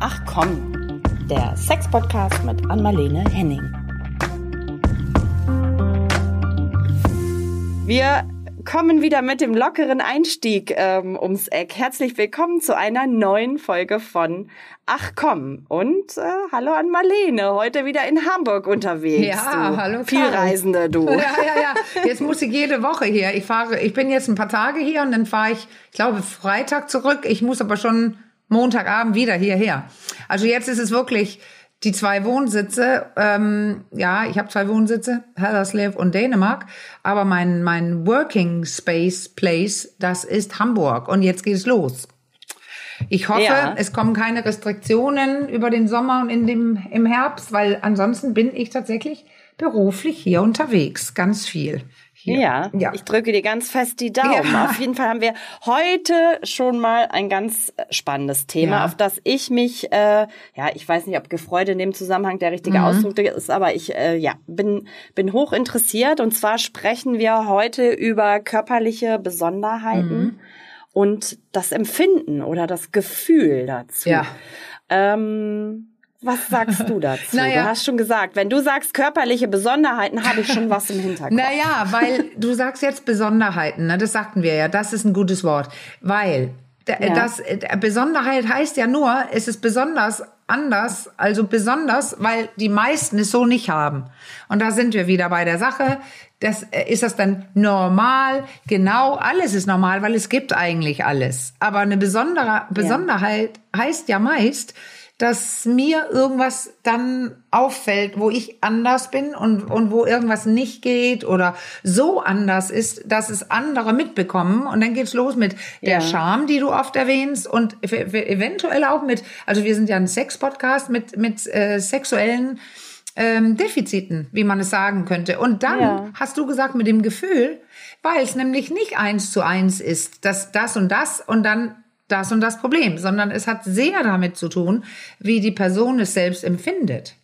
Ach komm, der Sex-Podcast mit Anmalene Henning. Wir kommen wieder mit dem lockeren Einstieg ähm, ums Eck. Herzlich willkommen zu einer neuen Folge von Ach komm und äh, hallo an Marlene, heute wieder in Hamburg unterwegs. Ja, du hallo. Vielreisende, du. Ja, ja, ja. Jetzt muss ich jede Woche hier. Ich fahre, ich bin jetzt ein paar Tage hier und dann fahre ich, ich glaube, Freitag zurück. Ich muss aber schon Montagabend wieder hierher. Also jetzt ist es wirklich die zwei Wohnsitze. Ähm, ja, ich habe zwei Wohnsitze, Hellerslev und Dänemark. Aber mein mein Working Space Place, das ist Hamburg und jetzt geht es los. Ich hoffe, Ja. es kommen keine Restriktionen über den Sommer und in dem, im Herbst, weil ansonsten bin ich tatsächlich beruflich hier unterwegs. Ganz viel. Ja, ja. ich drücke dir ganz fest die Daumen. Ja. Auf jeden Fall haben wir heute schon mal ein ganz spannendes Thema, Ja. auf das ich mich, äh, ja, ich weiß nicht, ob gefreut in dem Zusammenhang der Mhm. richtige Ausdruck ist, aber ich, äh, ja, bin, bin hoch interessiert. Und zwar sprechen wir heute über körperliche Besonderheiten Mhm. und das Empfinden oder das Gefühl dazu. Ja. Ähm, was sagst du dazu? Naja. Du hast schon gesagt, wenn du sagst körperliche Besonderheiten, habe ich schon was im Hinterkopf. Naja, weil du sagst jetzt Besonderheiten, ne? das sagten wir ja, das ist ein gutes Wort. Weil Ja. das äh, Besonderheit heißt ja nur, es ist besonders anders, also besonders, weil die meisten es so nicht haben. Und da sind wir wieder bei der Sache. Das, äh, ist das dann normal? Genau, alles ist normal, weil es gibt eigentlich alles. Aber eine besondere Besonderheit heißt ja meist, dass mir irgendwas dann auffällt, wo ich anders bin und, und wo irgendwas nicht geht oder so anders ist, dass es andere mitbekommen. Und dann geht's los mit der Ja. Scham, die du oft erwähnst und ev- ev- eventuell auch mit, also wir sind ja ein Sex-Podcast mit, mit äh, sexuellen ähm, Defiziten, wie man es sagen könnte. Und dann Ja. hast du gesagt mit dem Gefühl, weil es nämlich nicht eins zu eins ist, dass das und das und dann das und das Problem, sondern es hat sehr damit zu tun, wie die Person es selbst empfindet.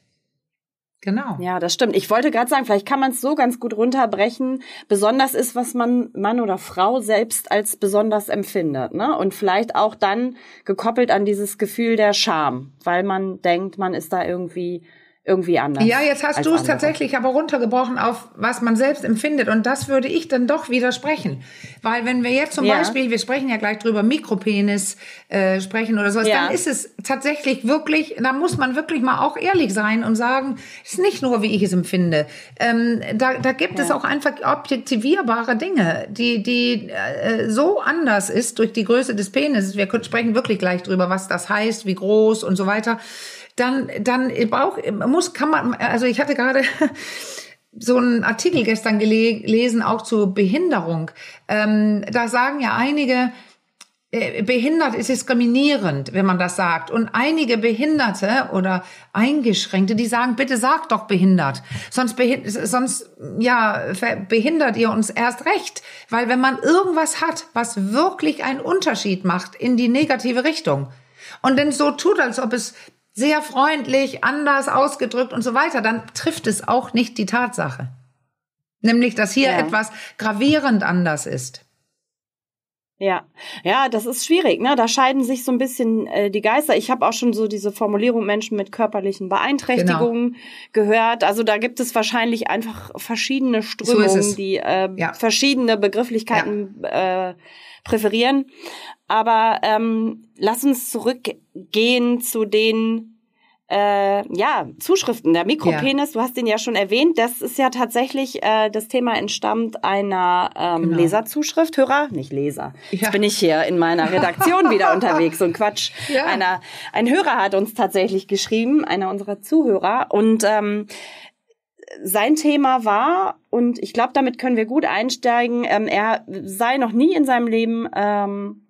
Genau. Ja, das stimmt. Ich wollte gerade sagen, vielleicht kann man es so ganz gut runterbrechen. Besonders ist, was man Mann oder Frau selbst als besonders empfindet, ne? Und vielleicht auch dann gekoppelt an dieses Gefühl der Scham, weil man denkt, man ist da irgendwie irgendwie anders. Ja, jetzt hast du es tatsächlich aber runtergebrochen auf, was man selbst empfindet. Und das würde ich dann doch widersprechen. Weil wenn wir jetzt zum Ja. Beispiel, wir sprechen ja gleich drüber, Mikropenis äh, sprechen oder sowas, Ja. dann ist es tatsächlich wirklich, da muss man wirklich mal auch ehrlich sein und sagen, es ist nicht nur, wie ich es empfinde. Ähm, da, da gibt es Ja. auch einfach objektivierbare Dinge, die, die äh, so anders ist durch die Größe des Penises. Wir sprechen wirklich gleich drüber, was das heißt, wie groß und so weiter dann, dann braucht, muss, kann man, also ich hatte gerade so einen Artikel gestern gele gelesen, auch zur Behinderung. Ähm, da sagen ja einige, äh, behindert ist diskriminierend, wenn man das sagt. Und einige Behinderte oder Eingeschränkte, die sagen, bitte sagt doch behindert. Sonst, behind sonst ja, behindert ihr uns erst recht. Weil wenn man irgendwas hat, was wirklich einen Unterschied macht in die negative Richtung und dann so tut, als ob es sehr freundlich, anders ausgedrückt und so weiter, dann trifft es auch nicht die Tatsache. Nämlich, dass hier Ja. etwas gravierend anders ist. Ja, ja, das ist schwierig, ne? Da scheiden sich so ein bisschen äh, die Geister. Ich habe auch schon so diese Formulierung Menschen mit körperlichen Beeinträchtigungen gehört. Also da gibt es wahrscheinlich einfach verschiedene Strömungen, es. die äh, Ja. verschiedene Begrifflichkeiten äh, präferieren. Aber ähm, lass uns zurückgehen zu den äh, ja, Zuschriften. Der Mikropenis, du hast den ja schon erwähnt, das ist ja tatsächlich, äh, das Thema entstammt einer ähm, Genau. Leserzuschrift, Hörer, nicht Leser. Ja. Jetzt bin ich hier in meiner Redaktion wieder unterwegs, ein Quatsch. Ja. Einer, ein Hörer hat uns tatsächlich geschrieben, einer unserer Zuhörer und ähm, sein Thema war, und ich glaube, damit können wir gut einsteigen, ähm, er sei noch nie in seinem Leben ähm,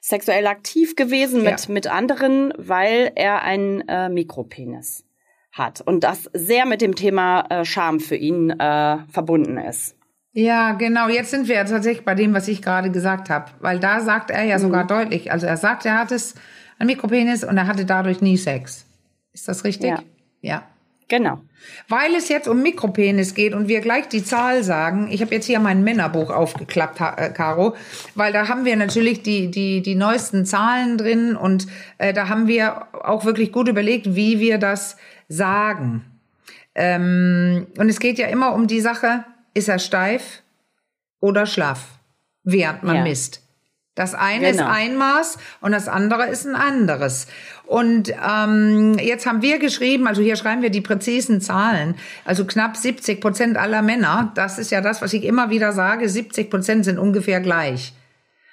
sexuell aktiv gewesen mit, Ja. mit anderen, weil er einen äh, Mikropenis hat. Und das sehr mit dem Thema äh, Scham für ihn äh, verbunden ist. Ja, genau. Jetzt sind wir ja tatsächlich bei dem, was ich gerade gesagt habe. Weil da sagt er ja sogar deutlich, also er sagt, er hat es, ein Mikropenis und er hatte dadurch nie Sex. Ist das richtig? Ja. Ja. Genau. Weil es jetzt um Mikropenis geht und wir gleich die Zahl sagen, ich habe jetzt hier mein Männerbuch aufgeklappt, äh, Caro, weil da haben wir natürlich die, die, die neuesten Zahlen drin und äh, da haben wir auch wirklich gut überlegt, wie wir das sagen. Ähm, und es geht ja immer um die Sache, ist er steif oder schlaff, während man ja. misst. Das eine genau. ist ein Maß und das andere ist ein anderes. Und ähm, jetzt haben wir geschrieben, also hier schreiben wir die präzisen Zahlen, also knapp 70 Prozent aller Männer, das ist ja das, was ich immer wieder sage, 70 Prozent sind ungefähr gleich.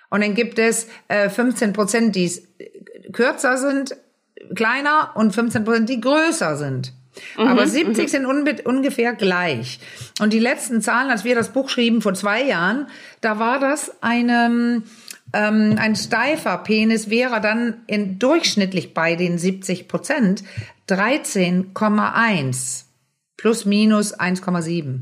Und dann gibt es äh, 15 Prozent, die kürzer sind, kleiner und 15 Prozent, die größer sind. Mhm, Aber 70 mhm. sind ungefähr gleich. Und die letzten Zahlen, als wir das Buch schrieben vor zwei Jahren, da war das eine ähm, ein steifer Penis wäre dann in durchschnittlich bei den 70 Prozent 13,1 plus minus 1,7.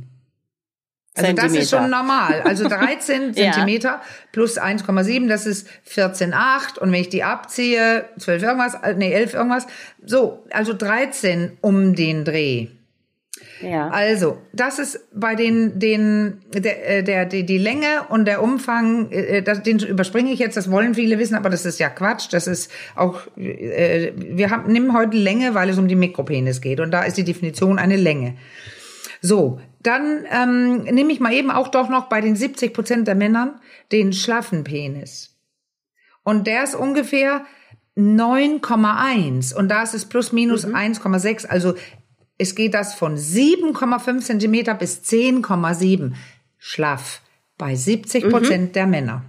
Also das ist schon normal. Also 13 ja. Zentimeter plus 1,7, das ist 14,8. Und wenn ich die abziehe, 12 irgendwas, äh, nee, 11 irgendwas. So, also 13 um den Dreh. Ja. Also, das ist bei den, den, der, äh, der, die, die Länge und der Umfang, äh, das, den überspringe ich jetzt, das wollen viele wissen, aber das ist ja Quatsch. Das ist auch, äh, wir haben, nehmen heute Länge, weil es um die Mikropenis geht. Und da ist die Definition eine Länge. So, dann ähm, nehme ich mal eben auch doch noch bei den 70 Prozent der Männern den schlaffen Penis. Und der ist ungefähr 9,1 und da ist es plus minus mhm. 1,6. Also es geht das von 7,5 Zentimeter bis 10,7 schlaff bei 70 Prozent mhm. der Männer.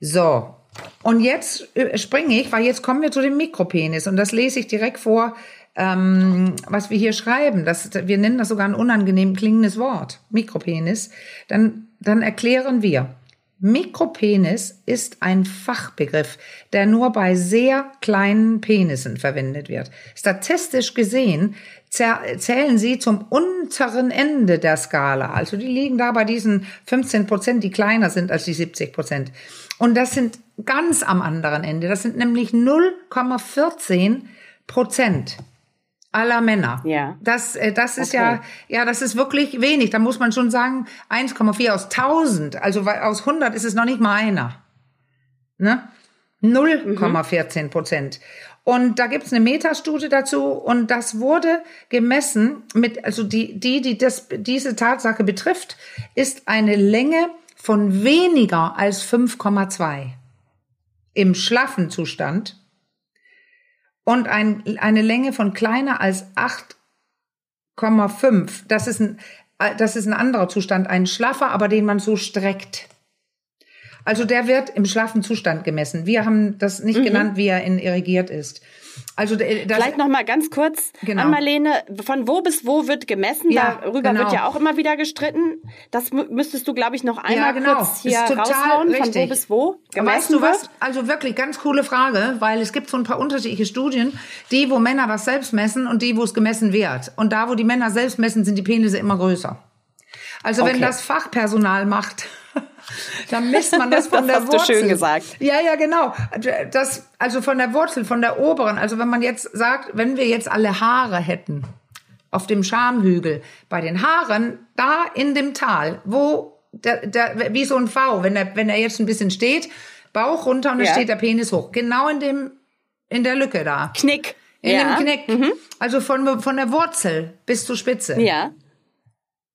So. Und jetzt äh, springe ich, weil jetzt kommen wir zu dem Mikropenis und das lese ich direkt vor, ähm, was wir hier schreiben. Das, wir nennen das sogar ein unangenehm klingendes Wort, Mikropenis. Dann, dann erklären wir. Mikropenis ist ein Fachbegriff, der nur bei sehr kleinen Penissen verwendet wird. Statistisch gesehen zählen sie zum unteren Ende der Skala. Also die liegen da bei diesen 15 Prozent, die kleiner sind als die 70 Prozent. Und das sind ganz am anderen Ende. Das sind nämlich 0,14 Prozent aller Männer. Ja. Das, äh, das ist okay. ja, ja, das ist wirklich wenig. Da muss man schon sagen, 1,4 aus 1000, also aus 100 ist es noch nicht mal einer. Ne? 0,14 Prozent. Und da gibt's eine Metastudie dazu und das wurde gemessen mit, also die, die, die das, diese Tatsache betrifft, ist eine Länge von weniger als 5,2 im schlaffen Zustand und ein, eine Länge von kleiner als 8,5. Das ist ein, das ist ein anderer Zustand, ein schlaffer, aber den man so streckt. Also der wird im schlaffen Zustand gemessen. Wir haben das nicht mhm. genannt, wie er in irrigiert ist. Also das, vielleicht noch mal ganz kurz genau. an Marlene, von wo bis wo wird gemessen? Ja, Darüber genau. wird ja auch immer wieder gestritten. Das müsstest du, glaube ich, noch einmal ja, genau. kurz hier ist total raushauen, richtig. von wo bis wo gemessen weißt du wird? was? Also wirklich ganz coole Frage, weil es gibt so ein paar unterschiedliche Studien, die, wo Männer was selbst messen und die, wo es gemessen wird. Und da, wo die Männer selbst messen, sind die Penisse immer größer. Also okay. wenn das Fachpersonal macht, dann misst man das von das der hast Wurzel. Du schön gesagt. Ja, ja, genau. Das, also von der Wurzel, von der oberen. Also wenn man jetzt sagt, wenn wir jetzt alle Haare hätten auf dem Schamhügel, bei den Haaren, da in dem Tal, wo der, der, wie so ein V, wenn er, wenn er jetzt ein bisschen steht, Bauch runter und ja. steht der Penis hoch. Genau in dem, in der Lücke da. Knick. In ja. dem Knick. Mhm. Also von, von der Wurzel bis zur Spitze. Ja.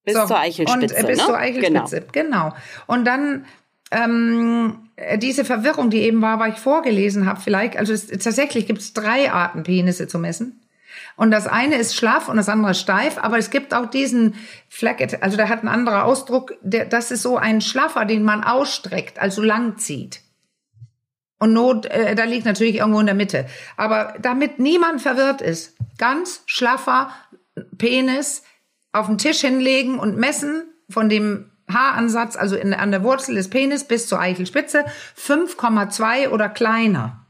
Bis so, zur Eichelspitze. Und, äh, bis ne? zur Eichelspitze, genau. genau. Und dann ähm, diese Verwirrung, die eben war, weil ich vorgelesen habe, vielleicht, also es, tatsächlich gibt es drei Arten, Penisse zu messen. Und das eine ist schlaff und das andere steif, aber es gibt auch diesen Flacket, also der hat einen anderen Ausdruck, der, das ist so ein Schlaffer, den man ausstreckt, also lang zieht. Und Not, äh, da liegt natürlich irgendwo in der Mitte. Aber damit niemand verwirrt ist, ganz schlaffer Penis, auf den Tisch hinlegen und messen von dem Haaransatz, also in, an der Wurzel des Penis bis zur Eichelspitze, 5,2 oder kleiner.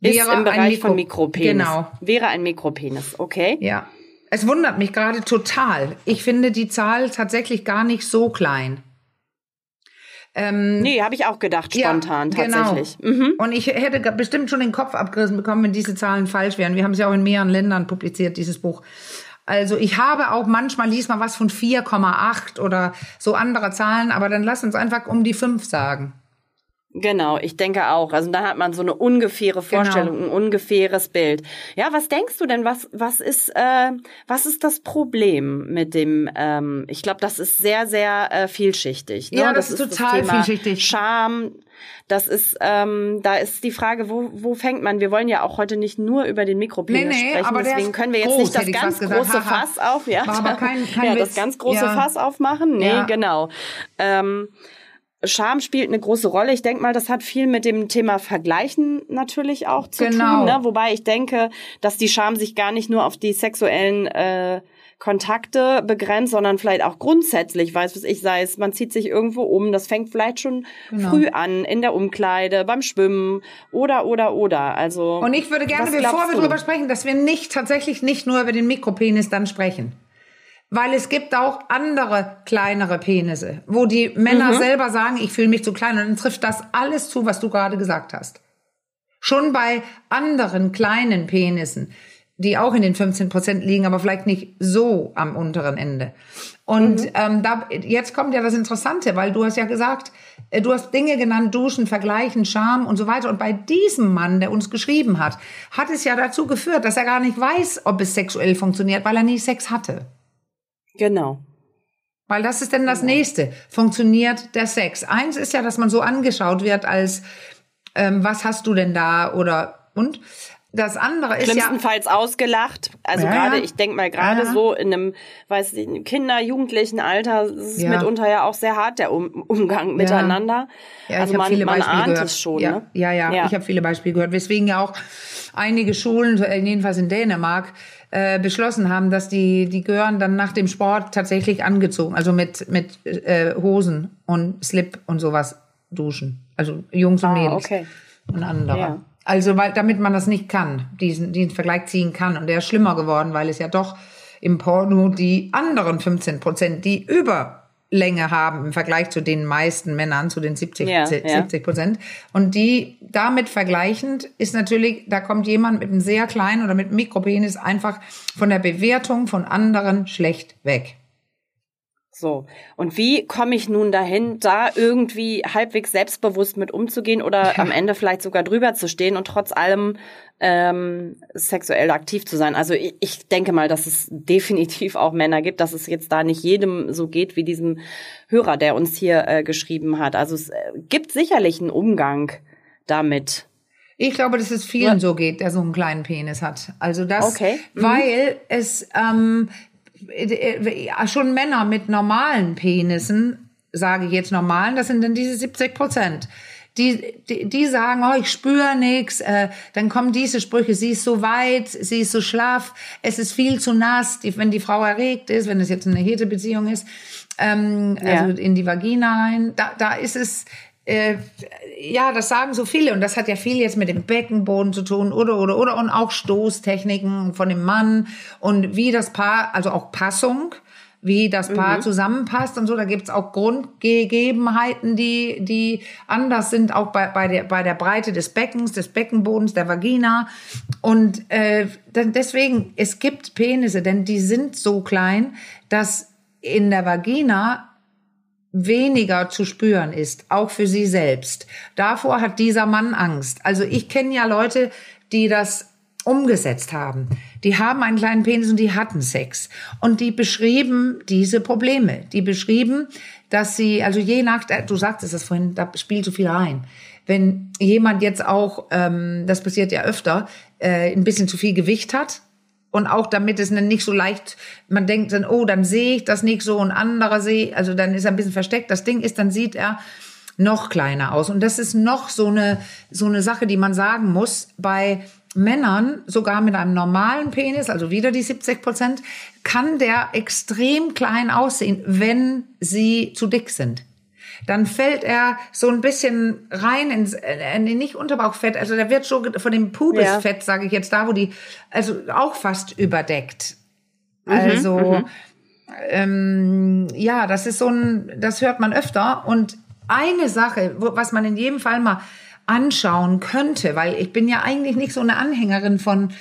Ist wäre im Bereich Mikro von Mikropenis. Genau. Wäre ein Mikropenis, okay? Ja. Es wundert mich gerade total. Ich finde die Zahl tatsächlich gar nicht so klein. Ähm, nee, habe ich auch gedacht, spontan ja, genau. tatsächlich. Mhm. Und ich hätte bestimmt schon den Kopf abgerissen bekommen, wenn diese Zahlen falsch wären. Wir haben es ja auch in mehreren Ländern publiziert, dieses Buch. Also ich habe auch manchmal liest mal was von 4,8 oder so andere Zahlen, aber dann lass uns einfach um die 5 sagen. Genau, ich denke auch. Also da hat man so eine ungefähre genau. Vorstellung, genau. ein ungefähres Bild. Ja, was denkst du denn? Was was ist äh, was ist das Problem mit dem? Ähm, ich glaube, das ist sehr sehr äh, vielschichtig. Ne? Ja, das, das ist total das vielschichtig. Scham. Das ist, ähm, da ist die Frage, wo, wo fängt man? Wir wollen ja auch heute nicht nur über den Mikropenis nee, nee, sprechen, aber deswegen können wir jetzt groß, nicht das ganz große Fass auf, ja, kein, kein ja, das ganz große ja. Fass aufmachen. Nee, ja. genau. Ähm, Scham spielt eine große Rolle. Ich denke mal, das hat viel mit dem Thema Vergleichen natürlich auch zu genau. tun. Ne? Wobei ich denke, dass die Scham sich gar nicht nur auf die sexuellen äh, Kontakte begrenzt, sondern vielleicht auch grundsätzlich, weiß was ich, sei es, man zieht sich irgendwo um, das fängt vielleicht schon genau. früh an, in der Umkleide, beim Schwimmen oder, oder, oder. Also. Und ich würde gerne, bevor wir darüber sprechen, dass wir nicht, tatsächlich nicht nur über den Mikropenis dann sprechen. Weil es gibt auch andere kleinere Penisse, wo die Männer mhm. selber sagen, ich fühle mich zu klein. Und dann trifft das alles zu, was du gerade gesagt hast. Schon bei anderen kleinen Penissen, die auch in den 15 Prozent liegen, aber vielleicht nicht so am unteren Ende. Und mhm. ähm, da, jetzt kommt ja das Interessante, weil du hast ja gesagt, äh, du hast Dinge genannt, Duschen, Vergleichen, Charme und so weiter. Und bei diesem Mann, der uns geschrieben hat, hat es ja dazu geführt, dass er gar nicht weiß, ob es sexuell funktioniert, weil er nie Sex hatte. Genau. Weil das ist denn das genau. nächste. Funktioniert der Sex? Eins ist ja, dass man so angeschaut wird als, ähm, was hast du denn da oder und? Das andere ist Schlimmstenfalls ja ausgelacht. Also ja, gerade, ich denke mal, gerade ja. so in einem, weiß ich, Kinder-, Jugendlichen Alter ist es ja. mitunter ja auch sehr hart, der um Umgang miteinander. Ja, also ich man, viele man Beispiele ahnt gehört. es schon. Ja, ne? ja, ja, ja, ich habe viele Beispiele gehört. Weswegen ja auch einige Schulen, jedenfalls in Dänemark, äh, beschlossen haben, dass die, die gehören dann nach dem Sport tatsächlich angezogen, also mit, mit äh, Hosen und Slip und sowas duschen. Also Jungs und ah, Mädels okay. und andere. Also weil, damit man das nicht kann, diesen, diesen Vergleich ziehen kann. Und der ist schlimmer geworden, weil es ja doch im Porno die anderen 15 Prozent, die über Länge haben im Vergleich zu den meisten Männern, zu den 70, ja, 70 Prozent. Und die damit vergleichend ist natürlich, da kommt jemand mit einem sehr kleinen oder mit einem Mikropenis einfach von der Bewertung von anderen schlecht weg. So. Und wie komme ich nun dahin, da irgendwie halbwegs selbstbewusst mit umzugehen oder am Ende vielleicht sogar drüber zu stehen und trotz allem ähm, sexuell aktiv zu sein? Also ich, ich denke mal, dass es definitiv auch Männer gibt, dass es jetzt da nicht jedem so geht wie diesem Hörer, der uns hier äh, geschrieben hat. Also es äh, gibt sicherlich einen Umgang damit. Ich glaube, dass es vielen ja. so geht, der so einen kleinen Penis hat. Also das, okay. mhm. weil es ähm, äh, schon Männer mit normalen Penissen, sage ich jetzt normalen, das sind dann diese 70 Prozent. Die, die, die sagen, oh, ich spüre nix, äh, dann kommen diese Sprüche, sie ist so weit, sie ist so schlaff, es ist viel zu nass, die, wenn die Frau erregt ist, wenn es jetzt eine hete Beziehung ist, ähm, ja. also in die Vagina rein, da, da ist es, äh, ja, das sagen so viele und das hat ja viel jetzt mit dem Beckenboden zu tun oder oder oder und auch Stoßtechniken von dem Mann und wie das Paar, also auch Passung, wie das Paar mhm. zusammenpasst und so. Da gibt's auch Grundgegebenheiten, die die anders sind, auch bei bei der bei der Breite des Beckens, des Beckenbodens, der Vagina und äh, deswegen es gibt Penisse, denn die sind so klein, dass in der Vagina weniger zu spüren ist, auch für sie selbst. Davor hat dieser Mann Angst. Also ich kenne ja Leute, die das umgesetzt haben. Die haben einen kleinen Penis und die hatten Sex. Und die beschrieben diese Probleme. Die beschrieben, dass sie, also je nach, du sagtest das vorhin, da spielt so viel rein. Wenn jemand jetzt auch, ähm, das passiert ja öfter, äh, ein bisschen zu viel Gewicht hat, und auch damit es nicht so leicht, man denkt dann, oh, dann sehe ich das nicht so und andere sehe, also dann ist er ein bisschen versteckt. Das Ding ist, dann sieht er noch kleiner aus. Und das ist noch so eine, so eine Sache, die man sagen muss. Bei Männern, sogar mit einem normalen Penis, also wieder die 70 Prozent, kann der extrem klein aussehen, wenn sie zu dick sind dann fällt er so ein bisschen rein ins äh, nicht Unterbauchfett, also der wird schon von dem Pubisfett, ja. sage ich jetzt da, wo die also auch fast überdeckt. Mhm, also mhm. Ähm, ja, das ist so ein, das hört man öfter und eine Sache, wo, was man in jedem Fall mal anschauen könnte, weil ich bin ja eigentlich nicht so eine Anhängerin von,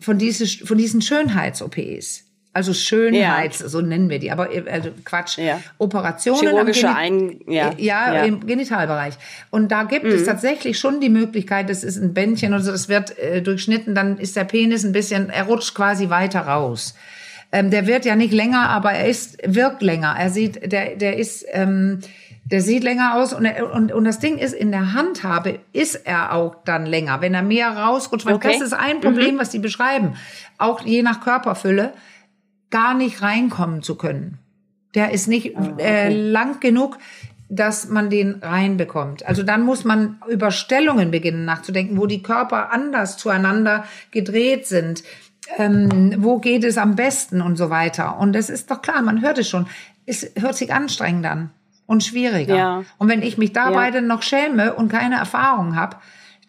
von, diese, von diesen Schönheits-OPs. Also Schönheits, ja. so nennen wir die, aber also Quatsch. Ja. Operationen Chirurgische Ein, ja. ja. Ja, im Genitalbereich. Und da gibt mhm. es tatsächlich schon die Möglichkeit, das ist ein Bändchen oder so, das wird äh, durchschnitten, dann ist der Penis ein bisschen, er rutscht quasi weiter raus. Ähm, der wird ja nicht länger, aber er ist, wirkt länger. Er sieht, der, der ist, ähm, der sieht länger aus und, er, und, und das Ding ist, in der Handhabe ist er auch dann länger, wenn er mehr rausrutscht. Weil okay. das ist ein Problem, mhm. was die beschreiben. Auch je nach Körperfülle, gar nicht reinkommen zu können. Der ist nicht oh, okay. äh, lang genug, dass man den reinbekommt. Also dann muss man über Stellungen beginnen nachzudenken, wo die Körper anders zueinander gedreht sind. Ähm, wo geht es am besten und so weiter. Und das ist doch klar, man hört es schon. Es hört sich anstrengend an und schwieriger. Ja. Und wenn ich mich dabei ja. dann noch schäme und keine Erfahrung habe,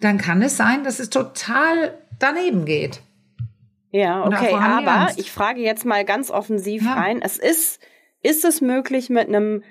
dann kann es sein, dass es total daneben geht. Ja, okay, aber ich frage jetzt mal ganz offensiv ja. rein. Es ist, ist es möglich mit einem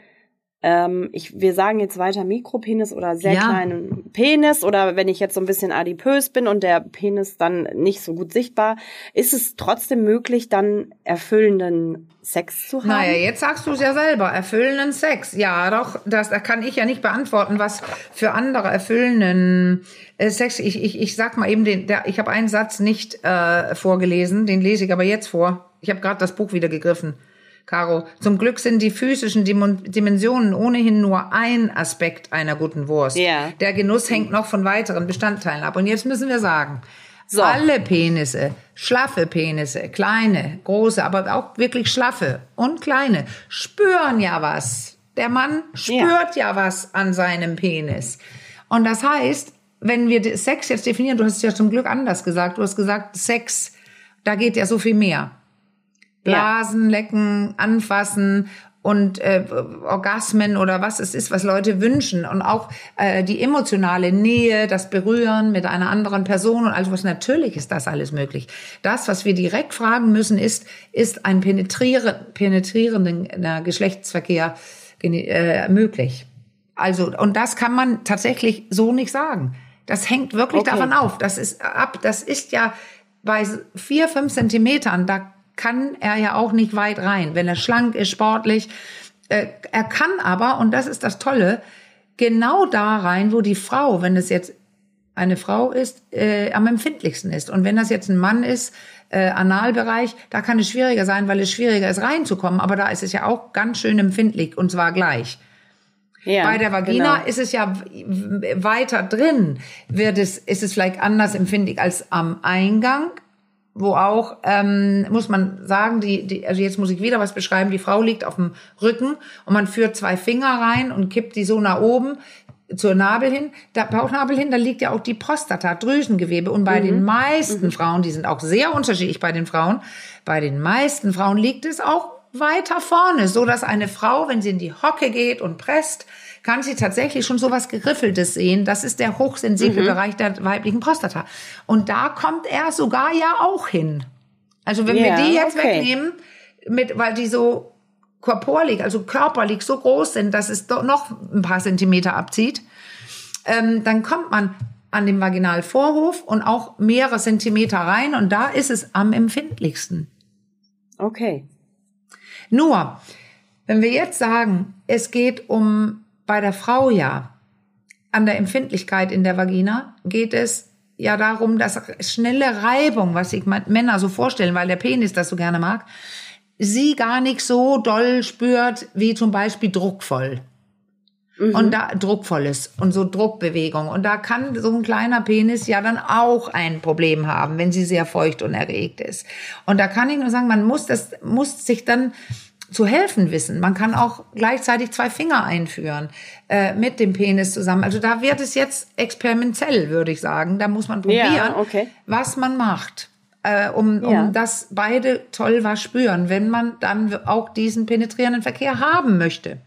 ähm, ich, wir sagen jetzt weiter Mikropenis oder sehr ja. kleinen Penis oder wenn ich jetzt so ein bisschen adipös bin und der Penis dann nicht so gut sichtbar, ist es trotzdem möglich, dann erfüllenden Sex zu haben? Naja, jetzt sagst du es ja selber, erfüllenden Sex. Ja, doch, das da kann ich ja nicht beantworten, was für andere erfüllenden äh, Sex. Ich, ich, ich sag mal eben, den, der, ich habe einen Satz nicht äh, vorgelesen, den lese ich aber jetzt vor. Ich habe gerade das Buch wieder gegriffen. Caro, zum Glück sind die physischen Dimensionen ohnehin nur ein Aspekt einer guten Wurst. Ja. Der Genuss hängt noch von weiteren Bestandteilen ab. Und jetzt müssen wir sagen, so. alle Penisse, schlaffe Penisse, kleine, große, aber auch wirklich schlaffe und kleine, spüren ja was. Der Mann spürt ja, ja was an seinem Penis. Und das heißt, wenn wir Sex jetzt definieren, du hast es ja zum Glück anders gesagt, du hast gesagt, Sex, da geht ja so viel mehr. Blasen, ja. lecken, anfassen und äh, Orgasmen oder was es ist, was Leute wünschen und auch äh, die emotionale Nähe, das Berühren mit einer anderen Person und alles was natürlich ist das alles möglich. Das, was wir direkt fragen müssen, ist ist ein penetriere, penetrierender Geschlechtsverkehr äh, möglich? Also und das kann man tatsächlich so nicht sagen. Das hängt wirklich okay. davon auf. Das ist ab. Das ist ja bei vier fünf Zentimetern. Da kann er ja auch nicht weit rein, wenn er schlank ist, sportlich. Äh, er kann aber, und das ist das Tolle, genau da rein, wo die Frau, wenn es jetzt eine Frau ist, äh, am empfindlichsten ist. Und wenn das jetzt ein Mann ist, äh, Analbereich, da kann es schwieriger sein, weil es schwieriger ist, reinzukommen. Aber da ist es ja auch ganz schön empfindlich und zwar gleich. Ja, Bei der Vagina genau. ist es ja weiter drin, wird es, ist es vielleicht anders empfindlich als am Eingang wo auch, ähm, muss man sagen, die, die, also jetzt muss ich wieder was beschreiben, die Frau liegt auf dem Rücken und man führt zwei Finger rein und kippt die so nach oben zur Nabel hin, da Bauchnabel hin, da liegt ja auch die Prostata, Drüsengewebe. Und bei mhm. den meisten mhm. Frauen, die sind auch sehr unterschiedlich bei den Frauen, bei den meisten Frauen liegt es auch weiter vorne, so dass eine Frau, wenn sie in die Hocke geht und presst, kann sie tatsächlich schon so was Geriffeltes sehen. Das ist der hochsensible mhm. Bereich der weiblichen Prostata. Und da kommt er sogar ja auch hin. Also wenn yeah, wir die jetzt okay. wegnehmen, mit, weil die so korporlig, also körperlich so groß sind, dass es doch noch ein paar Zentimeter abzieht, ähm, dann kommt man an dem Vaginalvorhof und auch mehrere Zentimeter rein und da ist es am empfindlichsten. Okay. Nur, wenn wir jetzt sagen, es geht um bei der Frau ja an der Empfindlichkeit in der Vagina geht es ja darum, dass schnelle Reibung, was sich Männer so vorstellen, weil der Penis das so gerne mag, sie gar nicht so doll spürt wie zum Beispiel druckvoll. Mhm. Und da druckvolles und so Druckbewegung. Und da kann so ein kleiner Penis ja dann auch ein Problem haben, wenn sie sehr feucht und erregt ist. Und da kann ich nur sagen, man muss das, muss sich dann zu helfen wissen. Man kann auch gleichzeitig zwei Finger einführen äh, mit dem Penis zusammen. Also da wird es jetzt experimentell, würde ich sagen. Da muss man probieren, ja, okay. was man macht, äh, um, um ja. dass beide toll was spüren, wenn man dann auch diesen penetrierenden Verkehr haben möchte.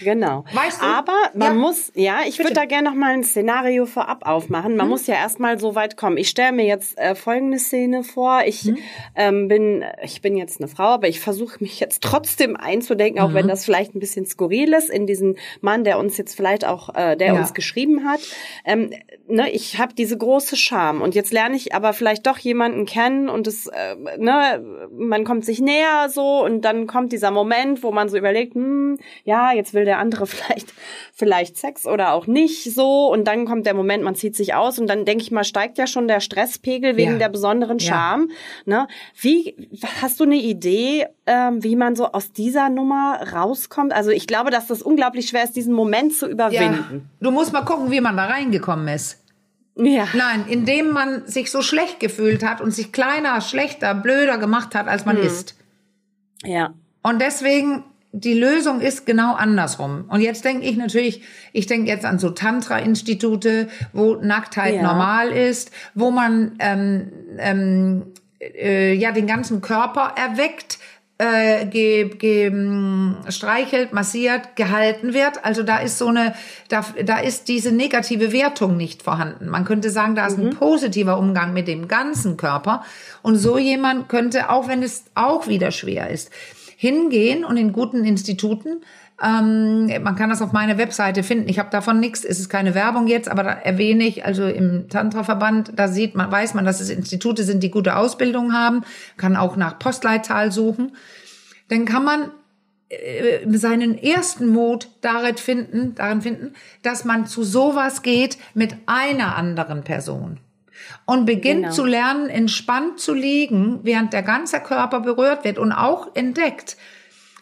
Genau. Weißt du? Aber man ja. muss, ja, ich würde da gerne noch mal ein Szenario vorab aufmachen. Man hm. muss ja erstmal so weit kommen. Ich stelle mir jetzt äh, folgende Szene vor. Ich hm. ähm, bin, ich bin jetzt eine Frau, aber ich versuche mich jetzt trotzdem einzudenken, auch hm. wenn das vielleicht ein bisschen skurril ist, in diesen Mann, der uns jetzt vielleicht auch, äh, der ja. uns geschrieben hat. Ähm, ne, ich habe diese große Scham und jetzt lerne ich aber vielleicht doch jemanden kennen und es, äh, ne, man kommt sich näher so und dann kommt dieser Moment, wo man so überlegt, hm, ja, jetzt will der andere vielleicht, vielleicht Sex oder auch nicht so und dann kommt der Moment, man zieht sich aus und dann denke ich mal, steigt ja schon der Stresspegel wegen ja. der besonderen Scham. Ja. Ne? Wie, hast du eine Idee, ähm, wie man so aus dieser Nummer rauskommt? Also ich glaube, dass das unglaublich schwer ist, diesen Moment zu überwinden. Ja. Du musst mal gucken, wie man da reingekommen ist. Ja. Nein, indem man sich so schlecht gefühlt hat und sich kleiner, schlechter, blöder gemacht hat, als man hm. ist. Ja. Und deswegen, die Lösung ist genau andersrum. Und jetzt denke ich natürlich, ich denke jetzt an so Tantra-Institute, wo Nacktheit ja. normal ist, wo man ähm, ähm, äh, ja den ganzen Körper erweckt, äh, ge, ge, streichelt, massiert, gehalten wird. Also da ist so eine, da, da ist diese negative Wertung nicht vorhanden. Man könnte sagen, da ist mhm. ein positiver Umgang mit dem ganzen Körper. Und so jemand könnte, auch wenn es auch wieder schwer ist, hingehen und in guten Instituten ähm, man kann das auf meiner Webseite finden. Ich habe davon nichts. Es ist keine Werbung jetzt, aber da erwähne ich, also im Tantra-Verband, da sieht man, weiß man, dass es Institute sind, die gute Ausbildung haben. Kann auch nach Postleitzahl suchen. Dann kann man äh, seinen ersten Mut darin finden, darin finden, dass man zu sowas geht mit einer anderen Person und beginnt genau. zu lernen, entspannt zu liegen, während der ganze Körper berührt wird und auch entdeckt,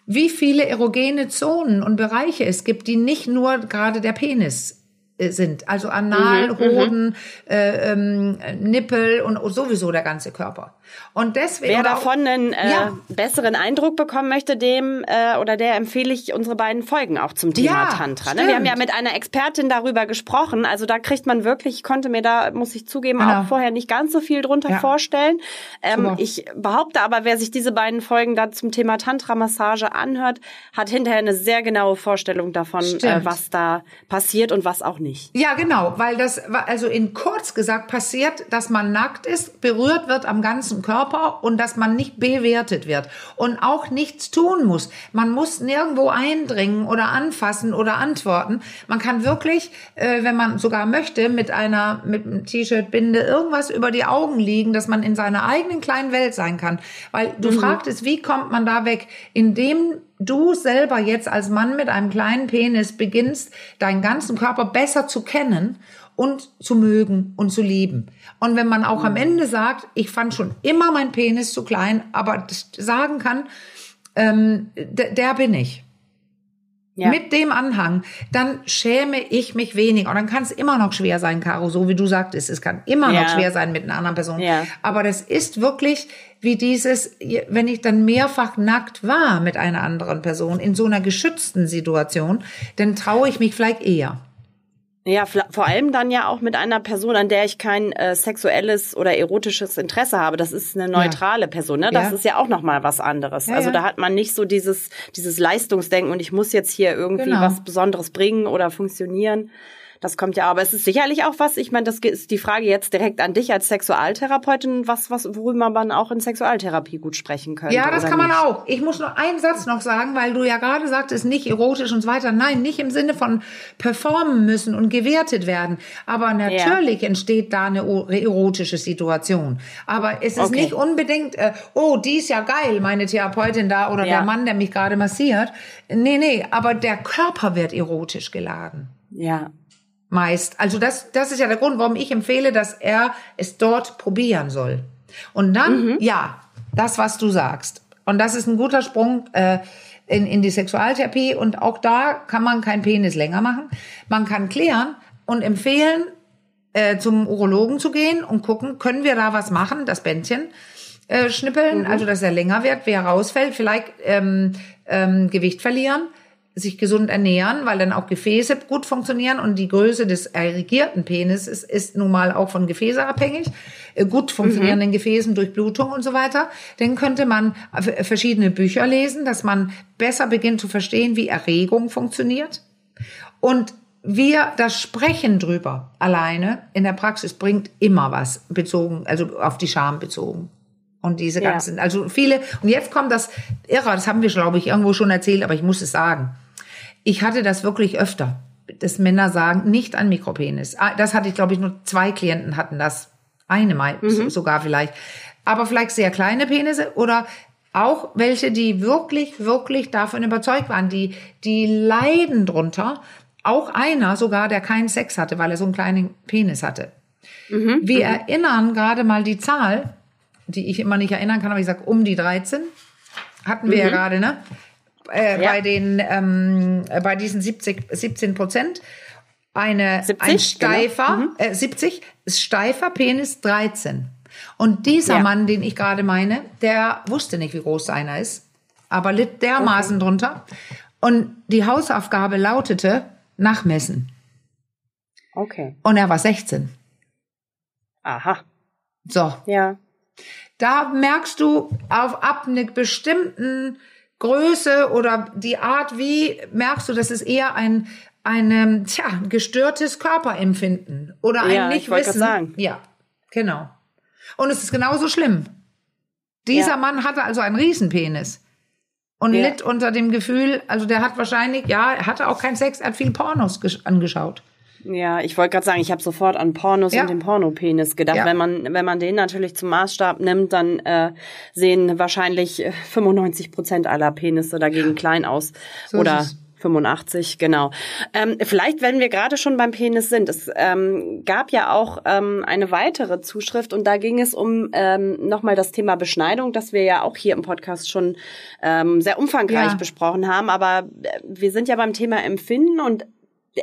wie viele erogene Zonen und Bereiche es gibt, die nicht nur gerade der Penis äh, sind. Also Anal, mhm, Hoden, mhm. äh, ähm, Nippel und sowieso der ganze Körper. Und deswegen. Wer davon einen äh, ja. besseren Eindruck bekommen möchte, dem äh, oder der empfehle ich unsere beiden Folgen auch zum Thema ja, Tantra. Ne? Wir haben ja mit einer Expertin darüber gesprochen. Also da kriegt man wirklich, ich konnte mir da, muss ich zugeben, genau. auch vorher nicht ganz so viel drunter ja. vorstellen. Ähm, ich behaupte aber, wer sich diese beiden Folgen da zum Thema Tantra-Massage anhört, hat hinterher eine sehr genaue Vorstellung davon, äh, was da passiert und was auch nicht. Ja, genau, weil das, also in kurz gesagt passiert, dass man nackt ist, berührt wird am ganzen Körper und dass man nicht bewertet wird und auch nichts tun muss. Man muss nirgendwo eindringen oder anfassen oder antworten. Man kann wirklich, äh, wenn man sogar möchte, mit einer mit einem T-Shirt, Binde irgendwas über die Augen liegen, dass man in seiner eigenen kleinen Welt sein kann. Weil du mhm. fragtest, wie kommt man da weg? Indem du selber jetzt als Mann mit einem kleinen Penis beginnst, deinen ganzen Körper besser zu kennen und zu mögen und zu lieben. Und wenn man auch am Ende sagt, ich fand schon immer mein Penis zu klein, aber sagen kann, ähm, der bin ich. Ja. Mit dem Anhang, dann schäme ich mich weniger. Und dann kann es immer noch schwer sein, Caro, so wie du sagtest. Es kann immer ja. noch schwer sein mit einer anderen Person. Ja. Aber das ist wirklich wie dieses, wenn ich dann mehrfach nackt war mit einer anderen Person in so einer geschützten Situation, dann traue ich mich vielleicht eher. Ja, vor allem dann ja auch mit einer Person, an der ich kein äh, sexuelles oder erotisches Interesse habe. Das ist eine neutrale ja. Person, ne? Das ja. ist ja auch noch mal was anderes. Ja, also da hat man nicht so dieses dieses Leistungsdenken und ich muss jetzt hier irgendwie genau. was Besonderes bringen oder funktionieren. Das kommt ja, aber es ist sicherlich auch was, ich meine, das ist die Frage jetzt direkt an dich als Sexualtherapeutin, was, was, worüber man auch in Sexualtherapie gut sprechen könnte. Ja, das kann nicht? man auch. Ich muss nur einen Satz noch sagen, weil du ja gerade sagtest, nicht erotisch und so weiter. Nein, nicht im Sinne von performen müssen und gewertet werden. Aber natürlich ja. entsteht da eine erotische Situation. Aber es ist okay. nicht unbedingt, äh, oh, die ist ja geil, meine Therapeutin da oder ja. der Mann, der mich gerade massiert. Nee, nee, aber der Körper wird erotisch geladen. Ja, meist. Also das, das ist ja der Grund, warum ich empfehle, dass er es dort probieren soll. Und dann, mhm. ja, das, was du sagst. Und das ist ein guter Sprung äh, in, in die Sexualtherapie. Und auch da kann man kein Penis länger machen. Man kann klären und empfehlen, äh, zum Urologen zu gehen und gucken, können wir da was machen, das Bändchen äh, schnippeln, mhm. also dass er länger wird, wer rausfällt, vielleicht ähm, ähm, Gewicht verlieren sich gesund ernähren, weil dann auch Gefäße gut funktionieren und die Größe des erregierten Penis ist, nun mal auch von Gefäße abhängig, äh, gut funktionierenden mhm. Gefäßen durch Blutung und so weiter, dann könnte man verschiedene Bücher lesen, dass man besser beginnt zu verstehen, wie Erregung funktioniert. Und wir, das Sprechen drüber alleine in der Praxis bringt immer was bezogen, also auf die Scham bezogen. Und diese ganzen, ja. also viele, und jetzt kommt das Irre, das haben wir, glaube ich, irgendwo schon erzählt, aber ich muss es sagen. Ich hatte das wirklich öfter, dass Männer sagen, nicht an Mikropenis. Ah, das hatte ich, glaube ich, nur zwei Klienten hatten das. Eine mal, mhm. sogar vielleicht. Aber vielleicht sehr kleine Penisse oder auch welche, die wirklich, wirklich davon überzeugt waren, die, die leiden drunter. Auch einer sogar, der keinen Sex hatte, weil er so einen kleinen Penis hatte. Mhm. Wir mhm. erinnern gerade mal die Zahl, die ich immer nicht erinnern kann, aber ich sag um die 13. Hatten wir mhm. ja gerade, ne? Äh, ja. Bei den, ähm, bei diesen 70, 17 Prozent. Eine, 70, ein genau. steifer, genau. mhm. äh, 70, ist steifer Penis 13. Und dieser ja. Mann, den ich gerade meine, der wusste nicht, wie groß seiner ist, aber litt dermaßen okay. drunter. Und die Hausaufgabe lautete, nachmessen. Okay. Und er war 16. Aha. So. Ja. Da merkst du auf ab einer bestimmten Größe oder die Art, wie merkst du, das ist eher ein ein tja, gestörtes Körperempfinden oder ein ja, Nichtwissen. Ja, genau. Und es ist genauso schlimm. Dieser ja. Mann hatte also einen Riesenpenis und ja. litt unter dem Gefühl, also der hat wahrscheinlich, ja, er hatte auch keinen Sex, er hat viel Pornos angeschaut. Ja, ich wollte gerade sagen, ich habe sofort an Pornos ja. und den Pornopenis gedacht. Ja. Wenn man wenn man den natürlich zum Maßstab nimmt, dann äh, sehen wahrscheinlich 95 äh, Prozent aller Penisse dagegen klein aus so oder 85, genau. Ähm, vielleicht, wenn wir gerade schon beim Penis sind, es ähm, gab ja auch ähm, eine weitere Zuschrift und da ging es um ähm, nochmal das Thema Beschneidung, das wir ja auch hier im Podcast schon ähm, sehr umfangreich ja. besprochen haben. Aber äh, wir sind ja beim Thema Empfinden und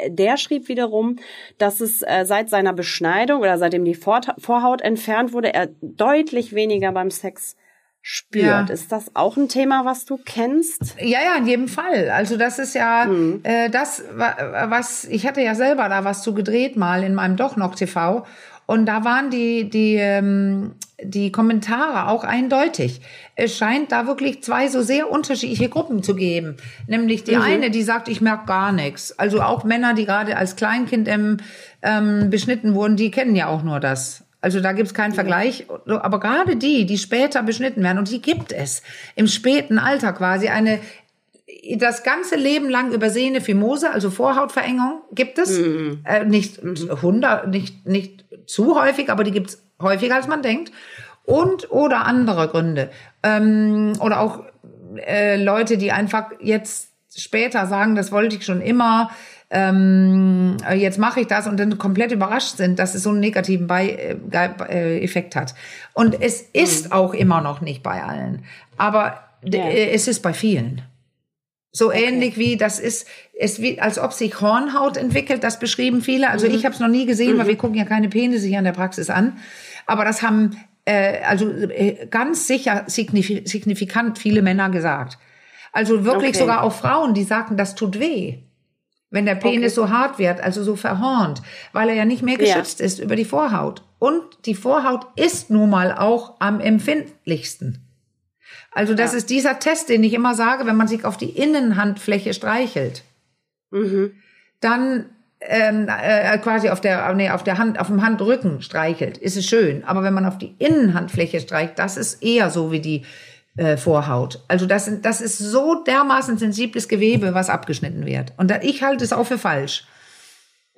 der schrieb wiederum, dass es äh, seit seiner Beschneidung oder seitdem die Vorhaut entfernt wurde, er deutlich weniger beim Sex spürt. Ja. Ist das auch ein Thema, was du kennst? Ja, ja, in jedem Fall. Also das ist ja hm. äh, das, was ich hatte ja selber da was zu gedreht mal in meinem Doch noch TV und da waren die, die, ähm, die Kommentare auch eindeutig. Es scheint da wirklich zwei so sehr unterschiedliche Gruppen zu geben. Nämlich die mhm. eine, die sagt, ich merke gar nichts. Also auch Männer, die gerade als Kleinkind ähm, ähm, beschnitten wurden, die kennen ja auch nur das. Also da gibt's keinen Vergleich. Aber gerade die, die später beschnitten werden, und die gibt es im späten Alter quasi, eine das ganze Leben lang übersehene Fimose, also Vorhautverengung, gibt es. Mhm. Äh, nicht mhm. 100, nicht, nicht zu häufig, aber die gibt es häufiger, als man denkt. Und oder andere Gründe. Ähm, oder auch äh, Leute, die einfach jetzt später sagen, das wollte ich schon immer, ähm, jetzt mache ich das und dann komplett überrascht sind, dass es so einen negativen Bei äh, Effekt hat. Und es ist mhm. auch immer noch nicht bei allen, aber ja. Äh, es ist bei vielen. So okay. ähnlich wie das ist, es wie, als ob sich Hornhaut entwickelt, das beschrieben viele. Also mhm. ich habe es noch nie gesehen, mhm. weil wir gucken ja keine Penisse hier in der Praxis an. Aber das haben äh, also äh, ganz sicher signifikant viele Männer gesagt. Also wirklich okay. sogar auch Frauen, die sagten, das tut weh. Wenn der Penis okay. so hart wird, also so verhornt, weil er ja nicht mehr geschützt ja. ist über die Vorhaut. Und die Vorhaut ist nun mal auch am empfindlichsten. Also das ja. ist dieser Test, den ich immer sage, wenn man sich auf die Innenhandfläche streichelt, mhm. dann ähm, äh, quasi auf der, nee, auf der Hand, auf dem Handrücken streichelt, ist es schön. Aber wenn man auf die Innenhandfläche streicht, das ist eher so wie die äh, Vorhaut. Also das, das ist so dermaßen sensibles Gewebe, was abgeschnitten wird. Und ich halte es auch für falsch.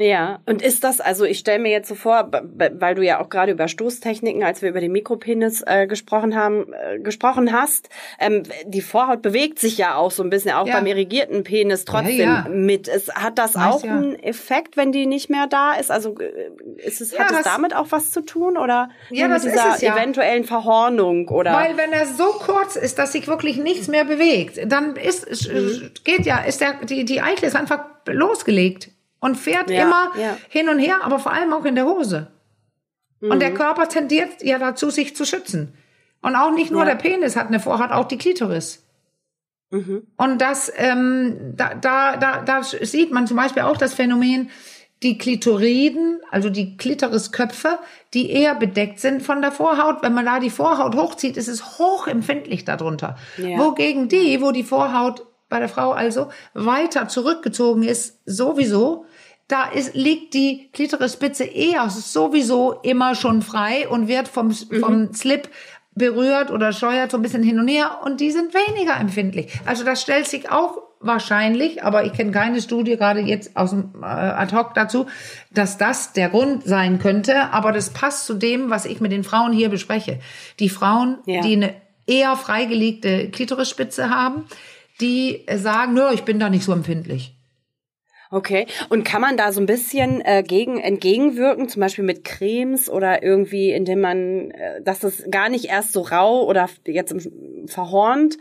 Ja, und ist das, also ich stelle mir jetzt so vor, weil du ja auch gerade über Stoßtechniken, als wir über den Mikropenis äh, gesprochen haben, äh, gesprochen hast, ähm, die Vorhaut bewegt sich ja auch so ein bisschen, auch ja. beim irrigierten Penis trotzdem ja, ja. mit. Es, hat das Weiß, auch einen Effekt, wenn die nicht mehr da ist? Also äh, ist es, hat es damit auch was zu tun oder ja, mit dieser es, eventuellen Verhornung? Oder? Weil wenn er so kurz ist, dass sich wirklich nichts mehr bewegt, dann ist, mhm. geht ja, ist der, die, die Eichel ist einfach losgelegt und fährt ja, immer ja. hin und her, aber vor allem auch in der Hose. Mhm. Und der mhm. Körper tendiert ja dazu, sich zu schützen. Und auch nicht nur ja. der Penis hat eine Vorhaut, auch die Klitoris. Mhm. Und das, ähm, da, da, da, da sieht man zum Beispiel auch das Phänomen, die Klitoriden, also die Klitorisköpfe, die eher bedeckt sind von der Vorhaut. Wenn man da die Vorhaut hochzieht, ist es hochempfindlich darunter. Ja. Wogegen die, wo die Vorhaut bei der Frau also weiter zurückgezogen ist, sowieso, da ist, liegt die Klitorisspitze eher sowieso immer schon frei und wird vom, mhm. vom Slip berührt oder scheuert so ein bisschen hin und her und die sind weniger empfindlich. Also das stellt sich auch wahrscheinlich, aber ich kenne keine Studie gerade jetzt aus dem äh, Ad hoc dazu, dass das der Grund sein könnte, aber das passt zu dem, was ich mit den Frauen hier bespreche. Die Frauen, ja. die eine eher freigelegte Klitorisspitze haben, die sagen, nö, ich bin da nicht so empfindlich. Okay. Und kann man da so ein bisschen äh, gegen entgegenwirken, zum Beispiel mit Cremes oder irgendwie, indem man, äh, dass das gar nicht erst so rau oder jetzt verhornt,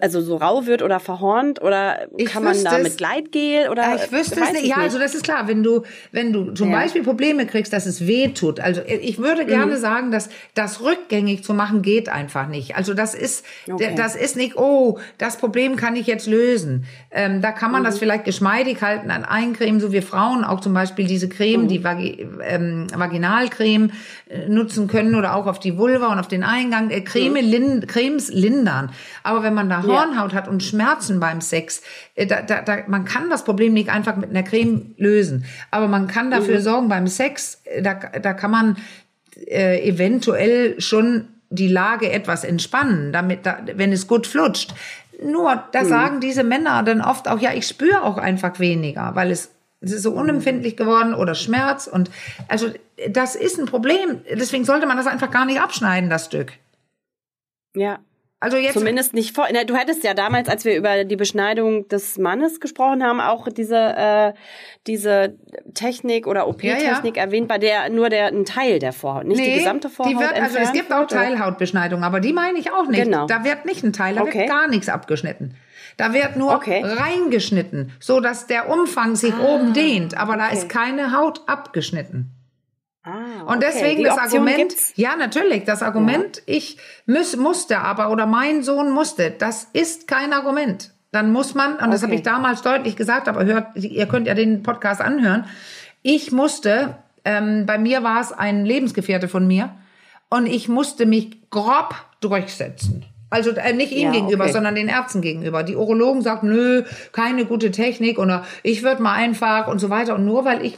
also so rau wird oder verhornt oder ich kann man da mit Gleitgel oder? Ich wüsste es nicht. Ja, also das ist klar, wenn du, wenn du zum ja. Beispiel Probleme kriegst, dass es weh tut. Also ich würde gerne mhm. sagen, dass das rückgängig zu machen geht einfach nicht. Also das ist, okay. das ist nicht, oh, das Problem kann ich jetzt lösen. Ähm, da kann man mhm. das vielleicht geschmeidig halten an Eincremen, so wir Frauen auch zum Beispiel diese Creme, mhm. die Vagi ähm, Vaginalcreme äh, nutzen können oder auch auf die Vulva und auf den Eingang. Äh, Creme mhm. lind Cremes lindern. Aber wenn man da Hornhaut ja. hat und Schmerzen beim Sex, äh, da, da, da, man kann das Problem nicht einfach mit einer Creme lösen. Aber man kann dafür mhm. sorgen beim Sex, äh, da, da kann man äh, eventuell schon die Lage etwas entspannen, damit, da, wenn es gut flutscht. Nur, da hm. sagen diese Männer dann oft auch, ja, ich spüre auch einfach weniger, weil es, es ist so unempfindlich geworden oder Schmerz und also das ist ein Problem. Deswegen sollte man das einfach gar nicht abschneiden, das Stück. Ja, also jetzt Zumindest nicht vor. Du hättest ja damals, als wir über die Beschneidung des Mannes gesprochen haben, auch diese äh, diese Technik oder OP-Technik ja, ja. erwähnt, bei der nur der ein Teil der Vorhaut, nicht nee, die gesamte Vorhaut. Die wird, also es gibt auch Teilhautbeschneidung, aber die meine ich auch nicht. Genau. Da wird nicht ein Teil, da okay. wird gar nichts abgeschnitten. Da wird nur okay. reingeschnitten, so dass der Umfang sich ah, oben dehnt, aber da okay. ist keine Haut abgeschnitten. Ah, okay. Und deswegen Die das Option Argument, gibt's? ja natürlich, das Argument, ja. ich muss, musste aber oder mein Sohn musste, das ist kein Argument. Dann muss man, und okay. das habe ich damals deutlich gesagt, aber hört, ihr könnt ja den Podcast anhören. Ich musste, ähm, bei mir war es ein Lebensgefährte von mir und ich musste mich grob durchsetzen. Also äh, nicht ihm ja, gegenüber, okay. sondern den Ärzten gegenüber. Die Urologen sagten, nö, keine gute Technik oder ich würde mal einfach und so weiter. Und nur weil ich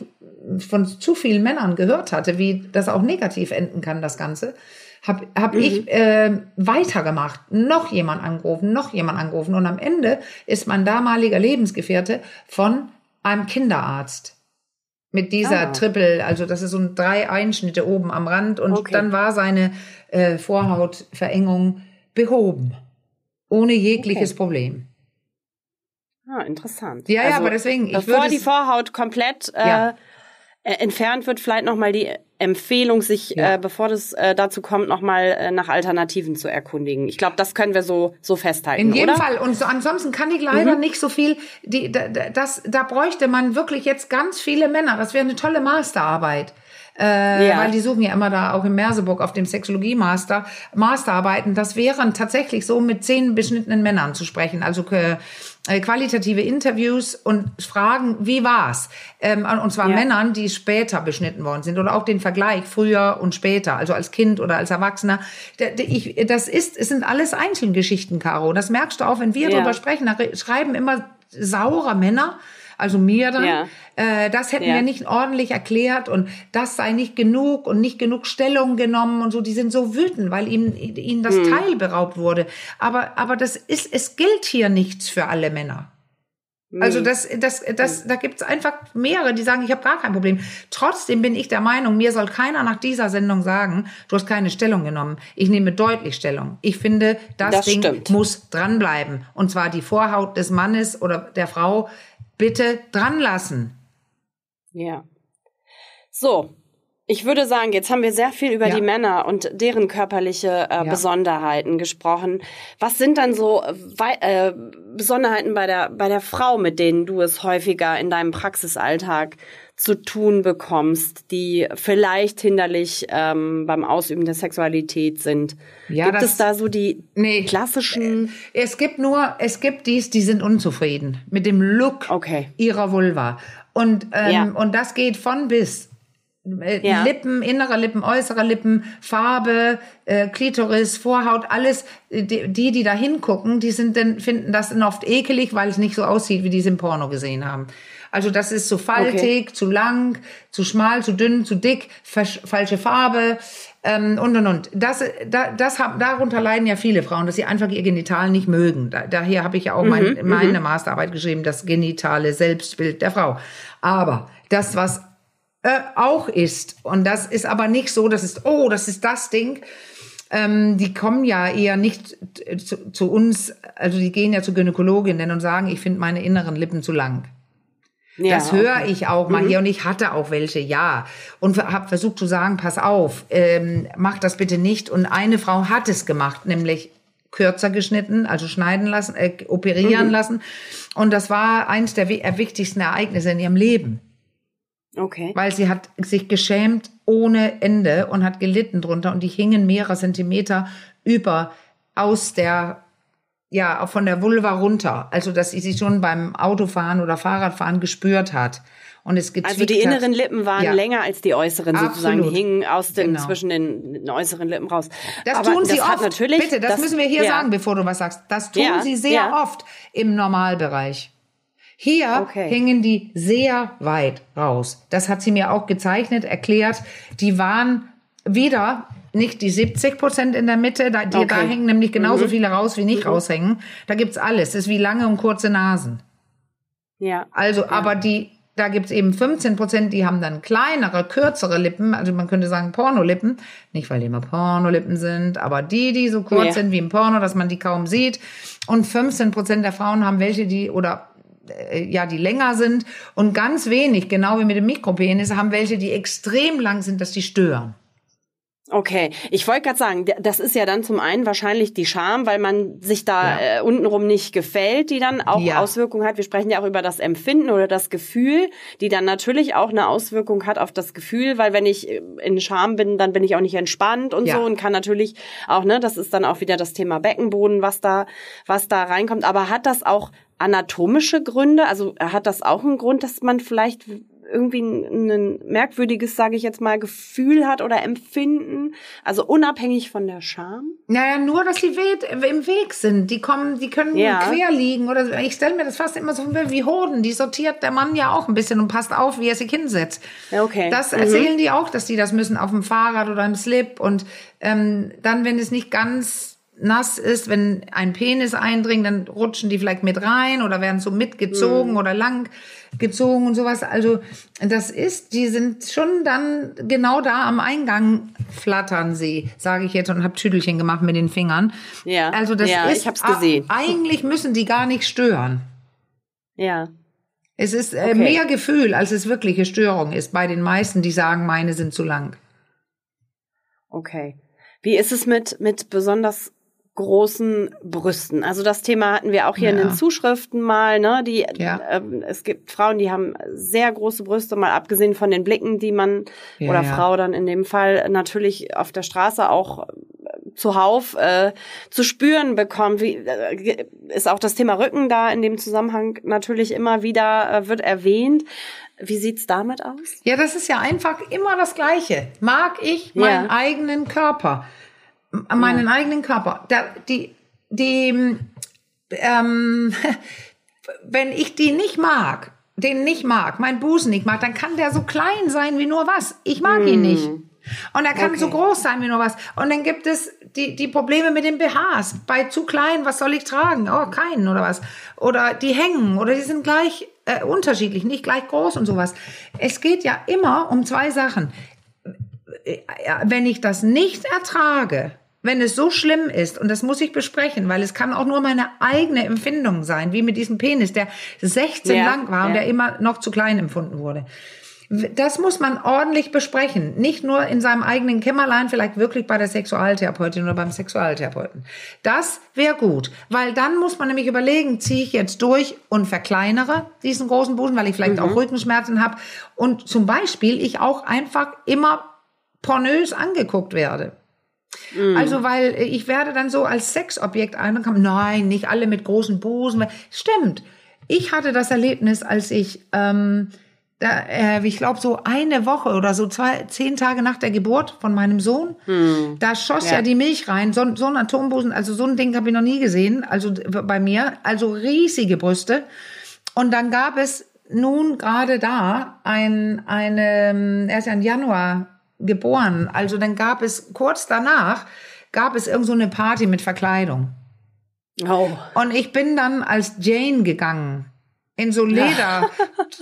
von zu vielen Männern gehört hatte, wie das auch negativ enden kann, das Ganze, habe hab mhm. ich äh, weitergemacht, noch jemand angerufen, noch jemand angerufen und am Ende ist mein damaliger Lebensgefährte von einem Kinderarzt mit dieser ah. Triple, also das ist so ein drei Einschnitte oben am Rand und okay. dann war seine äh, Vorhautverengung behoben, ohne jegliches okay. Problem. Ah, interessant. Ja, also, ja, aber deswegen. Ich bevor die Vorhaut komplett äh, ja. Äh, entfernt wird, vielleicht nochmal die Empfehlung, sich, ja. äh, bevor das äh, dazu kommt, nochmal äh, nach Alternativen zu erkundigen. Ich glaube, das können wir so, so festhalten. In jedem oder? Fall. Und so, ansonsten kann ich leider mhm. nicht so viel, die, da, das, da bräuchte man wirklich jetzt ganz viele Männer. Das wäre eine tolle Masterarbeit. Äh, ja. weil die suchen ja immer da auch in Merseburg auf dem Sexologie-Master Masterarbeiten. Das wären tatsächlich so mit zehn beschnittenen Männern zu sprechen. Also äh, äh, qualitative Interviews und fragen, wie war's? Ähm, und zwar ja. Männern, die später beschnitten worden sind oder auch den Vergleich früher und später, also als Kind oder als Erwachsener. Das ist, es sind alles Einzelgeschichten, Caro. Das merkst du auch, wenn wir ja. darüber sprechen. Da schreiben immer saure Männer also mir dann, ja. äh, das hätten ja. wir nicht ordentlich erklärt und das sei nicht genug und nicht genug Stellung genommen und so. Die sind so wütend, weil ihnen, ihnen das hm. Teil beraubt wurde. Aber, aber das ist, es gilt hier nichts für alle Männer. Also das, das, das, da gibt's einfach mehrere, die sagen, ich habe gar kein Problem. Trotzdem bin ich der Meinung, mir soll keiner nach dieser Sendung sagen, du hast keine Stellung genommen. Ich nehme deutlich Stellung. Ich finde, das, das Ding stimmt. muss dranbleiben. Und zwar die Vorhaut des Mannes oder der Frau bitte dran lassen. Ja. So, ich würde sagen, jetzt haben wir sehr viel über ja. die Männer und deren körperliche äh, ja. Besonderheiten gesprochen. Was sind dann so äh, Besonderheiten bei der bei der Frau, mit denen du es häufiger in deinem Praxisalltag zu tun bekommst, die vielleicht hinderlich ähm, beim Ausüben der Sexualität sind? Ja, gibt das, es da so die nee, klassischen? Es gibt nur, es gibt dies, die sind unzufrieden mit dem Look okay. ihrer Vulva. Und, ähm, ja. und das geht von bis. Äh, ja. Lippen, innere Lippen, äußere Lippen, Farbe, äh, Klitoris, Vorhaut, alles. Äh, die, die da hingucken, die sind dann, finden das dann oft ekelig, weil es nicht so aussieht, wie die es im Porno gesehen haben. Also das ist zu faltig, okay. zu lang, zu schmal, zu dünn, zu dick, falsche Farbe ähm, und und und. Das, da, das hab, darunter leiden ja viele Frauen, dass sie einfach ihr Genital nicht mögen. Da, daher habe ich ja auch mein, mhm, meine mhm. Masterarbeit geschrieben, das genitale Selbstbild der Frau. Aber das, was äh, auch ist. Und das ist aber nicht so, das ist, oh, das ist das Ding. Ähm, die kommen ja eher nicht zu, zu, uns, also die gehen ja zu Gynäkologinnen und sagen, ich finde meine inneren Lippen zu lang. Ja, das höre okay. ich auch mal mhm. hier und ich hatte auch welche, ja. Und habe versucht zu sagen, pass auf, ähm, mach das bitte nicht. Und eine Frau hat es gemacht, nämlich kürzer geschnitten, also schneiden lassen, äh, operieren mhm. lassen. Und das war eines der wichtigsten Ereignisse in ihrem Leben. Okay. Weil sie hat sich geschämt ohne Ende und hat gelitten drunter und die hingen mehrere Zentimeter über aus der ja von der Vulva runter, also dass sie sich schon beim Autofahren oder Fahrradfahren gespürt hat und es Also die inneren Lippen waren ja. länger als die äußeren Absolut. sozusagen, die hingen aus den genau. zwischen den, äußeren Lippen raus. Das Aber tun sie das oft. Natürlich, Bitte, das, das, müssen wir hier ja. sagen, bevor du was sagst. Das tun ja. sie sehr oft im Normalbereich. Hier okay. hängen die sehr weit raus. Das hat sie mir auch gezeichnet, erklärt. Die waren wieder nicht die 70 Prozent in der Mitte, da, die, okay. da hängen nämlich genauso mhm. viele raus, wie nicht mhm. raushängen. Da gibt's alles. Das ist wie lange und kurze Nasen. Ja. Also, ja. aber die, da gibt's eben 15 Prozent, die haben dann kleinere, kürzere Lippen, also man könnte sagen Pornolippen. Nicht, weil die immer Pornolippen sind, aber die, die so kurz ja. sind wie im Porno, dass man die kaum sieht. Und 15 Prozent der Frauen haben welche, die, oder äh, ja, die länger sind und ganz wenig, genau wie mit dem Mikropenis, haben welche, die extrem lang sind, dass die stören. Okay, ich wollte gerade sagen, das ist ja dann zum einen wahrscheinlich die Scham, weil man sich da ja. äh, untenrum nicht gefällt, die dann auch ja. Auswirkungen hat. Wir sprechen ja auch über das Empfinden oder das Gefühl, die dann natürlich auch eine Auswirkung hat auf das Gefühl, weil wenn ich äh, in Scham bin, dann bin ich auch nicht entspannt und ja. so und kann natürlich auch, ne, das ist dann auch wieder das Thema Beckenboden, was da, was da reinkommt. Aber hat das auch anatomische Gründe? Also hat das auch einen Grund, dass man vielleicht irgendwie ein, ein merkwürdiges, sage ich jetzt mal, Gefühl hat oder Empfinden, also unabhängig von der Scham? Naja, nur, dass die im Weg sind. Die kommen, die können ja. quer liegen oder ich stelle mir das fast immer so wie Hoden. Die sortiert der Mann ja auch ein bisschen und passt auf, wie er sich hinsetzt. Ja, okay. Das mhm. erzählen die auch, dass die das müssen auf dem Fahrrad oder im Slip und ähm, dann, wenn es nicht ganz nass ist, wenn ein Penis eindringt, dann rutschen die vielleicht mit rein oder werden so mitgezogen mhm. oder lang gezogen und sowas. Also das ist, die sind schon dann genau da am Eingang flattern sie, sage ich jetzt und habe Tüdelchen gemacht mit den Fingern. Ja. Also das ja, ist ich hab's gesehen. Eigentlich müssen die gar nicht stören. Ja. Es ist äh, okay. mehr Gefühl, als es wirkliche Störung ist bei den meisten, die sagen, meine sind zu lang. Okay. Wie ist es mit, mit besonders großen Brüsten. Also das Thema hatten wir auch hier ja. in den Zuschriften mal, ne? Die ja. äh, es gibt Frauen, die haben sehr große Brüste, mal abgesehen von den Blicken, die man ja, oder Frau dann in dem Fall natürlich auf der Straße auch äh, zuhauf äh, zu spüren bekommt. Wie äh, ist auch das Thema Rücken da in dem Zusammenhang natürlich immer wieder äh, wird erwähnt. Wie sieht's damit aus? Ja, das ist ja einfach immer das Gleiche. Mag ich meinen eigenen Körper? Meinen ja. eigenen Körper. Da, die, die, ähm, wenn ich die nicht mag, den nicht mag, mein Busen nicht mag, dann kann der so klein sein wie nur was. Ich mag mm. ihn nicht. Und er kann okay. so groß sein wie nur was. Und dann gibt es die, die Probleme mit den BHs. Bei zu klein, was soll ich tragen? Oh, keinen oder was. Oder die hängen oder die sind gleich äh, unterschiedlich, nicht gleich groß und sowas. Es geht ja immer um zwei Sachen. Äh, wenn ich das nicht ertrage, wenn es so schlimm ist, und das muss ich besprechen, weil es kann auch nur meine eigene Empfindung sein, wie mit diesem Penis, der 16 ja, lang war und der immer noch zu klein empfunden wurde. Das muss man ordentlich besprechen. Nicht nur in seinem eigenen Kämmerlein, vielleicht wirklich bei der Sexualtherapeutin oder beim Sexualtherapeuten. Das wäre gut, weil dann muss man nämlich überlegen, ziehe ich jetzt durch und verkleinere diesen großen Busen, weil ich vielleicht mhm. auch Rückenschmerzen habe und zum Beispiel ich auch einfach immer pornös angeguckt werde. Mhm. Also, weil ich werde dann so als Sexobjekt einbekommen. Nein, nicht alle mit großen Busen. Stimmt. Ich hatte das Erlebnis, als ich ähm, da, äh, ich glaube, so eine Woche oder so zwei, zehn Tage nach der Geburt von meinem Sohn, hm. da schoss ja. ja. die Milch rein. So, so ein Atombusen, also so ein Ding habe ich noch nie gesehen, also bei mir, also riesige Brüste. Und dann gab es nun gerade da ein, eine, er ist ja im Januar geboren, also dann gab es kurz danach, gab es irgend so eine Party mit Verkleidung. Oh. Und ich bin dann als Jane gegangen in so Leder.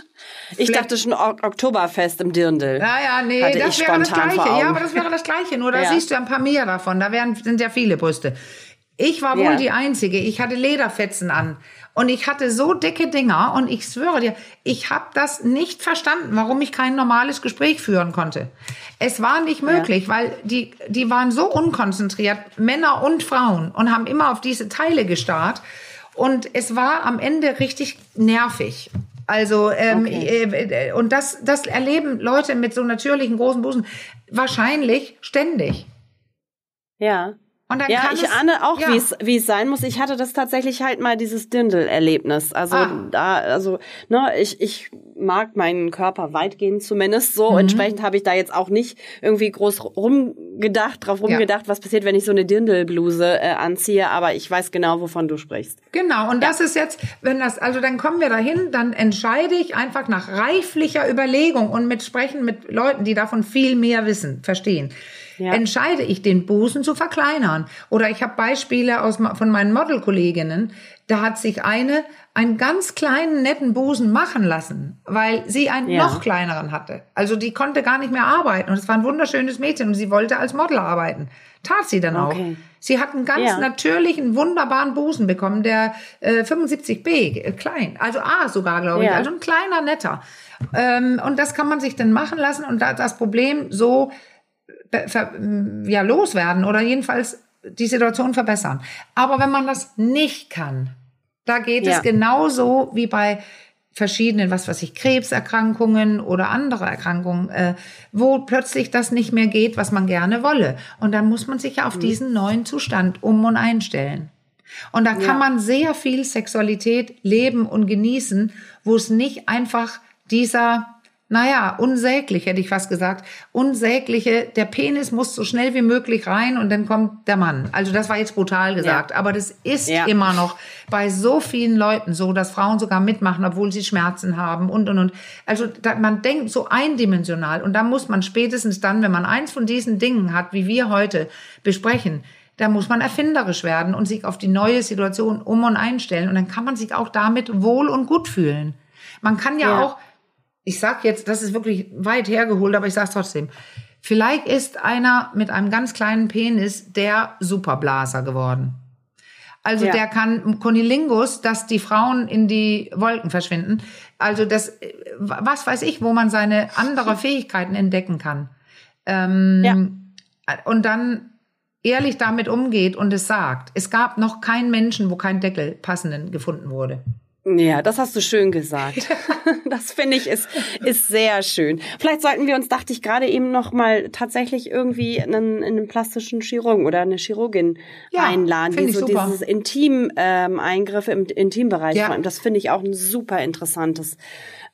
ich dachte schon Oktoberfest im Dirndl. Ja, ja, nee, Hatte das wäre das Gleiche. Ja, aber das wäre das Gleiche. Nur da ja. siehst du ein paar mehr davon. Da wären, sind ja viele Brüste. Ich war wohl ja. die Einzige. Ich hatte Lederfetzen an. Und ich hatte so dicke Dinger. Und ich schwöre dir, ich habe das nicht verstanden, warum ich kein normales Gespräch führen konnte. Es war nicht möglich, ja. weil die, die waren so unkonzentriert, Männer und Frauen, und haben immer auf diese Teile gestarrt. Und es war am Ende richtig nervig. Also ähm, okay. äh, und das, das erleben Leute mit so natürlichen großen Busen wahrscheinlich ständig. Ja. Und dann ja, ich es, ahne auch, ja. wie es wie es sein muss. Ich hatte das tatsächlich halt mal dieses Dindel-Erlebnis. Also ah. da, also ne, ich ich mag meinen Körper weitgehend zumindest so. Mhm. Entsprechend habe ich da jetzt auch nicht irgendwie groß rumgedacht, drauf rumgedacht, ja. was passiert, wenn ich so eine Dindelbluse äh, anziehe. Aber ich weiß genau, wovon du sprichst. Genau. Und das ist jetzt, wenn das, also dann kommen wir dahin, dann entscheide ich einfach nach reiflicher Überlegung und mit Sprechen mit Leuten, die davon viel mehr wissen, verstehen ja. entscheide ich, den Busen zu verkleinern. Oder ich habe Beispiele aus, von meinen Modelkolleginnen, da hat sich eine einen ganz kleinen, netten Busen machen lassen, weil sie einen ja. noch kleineren hatte. Also die konnte gar nicht mehr arbeiten und es war ein wunderschönes Mädchen und sie wollte als Model arbeiten. Tat sie dann okay. auch. Sie hat einen ganz ja. natürlichen, wunderbaren Busen bekommen, der äh, 75b, äh, klein, also A sogar, glaube ich, also ein kleiner, netter. Ähm, und das kann man sich dann machen lassen und da das Problem so ja, loswerden oder jedenfalls die Situation verbessern. Aber wenn man das nicht kann, da geht ja. es genauso wie bei verschiedenen, was weiß ich, Krebserkrankungen oder andere Erkrankungen, äh, wo plötzlich das nicht mehr geht, was man gerne wolle. Und dann muss man sich ja auf mhm. diesen neuen Zustand um und einstellen. Und da kann ja. man sehr viel Sexualität leben und genießen, wo es nicht einfach dieser naja, unsäglich hätte ich fast gesagt. Unsägliche, der Penis muss so schnell wie möglich rein und dann kommt der Mann. Also das war jetzt brutal gesagt, ja. aber das ist ja. immer noch bei so vielen Leuten so, dass Frauen sogar mitmachen, obwohl sie Schmerzen haben und und und. Also da, man denkt so eindimensional und da muss man spätestens dann, wenn man eins von diesen Dingen hat, wie wir heute besprechen, da muss man erfinderisch werden und sich auf die neue Situation um und einstellen und dann kann man sich auch damit wohl und gut fühlen. Man kann ja, ja. auch ich sag jetzt, das ist wirklich weit hergeholt, aber ich sag's trotzdem. Vielleicht ist einer mit einem ganz kleinen Penis der Superblaser geworden. Also ja. der kann Konilingus, dass die Frauen in die Wolken verschwinden. Also das, was weiß ich, wo man seine andere Fähigkeiten entdecken kann. Ähm, ja. Und dann ehrlich damit umgeht und es sagt. Es gab noch keinen Menschen, wo kein Deckel passenden gefunden wurde. Ja, das hast du schön gesagt. das finde ich ist, ist sehr schön. Vielleicht sollten wir uns, dachte ich gerade eben noch mal tatsächlich irgendwie einen, einen plastischen Chirurgen oder eine Chirurgin ja, einladen, die so super. dieses Intim ähm, Eingriffe im Intimbereich ja. Das finde ich auch ein super interessantes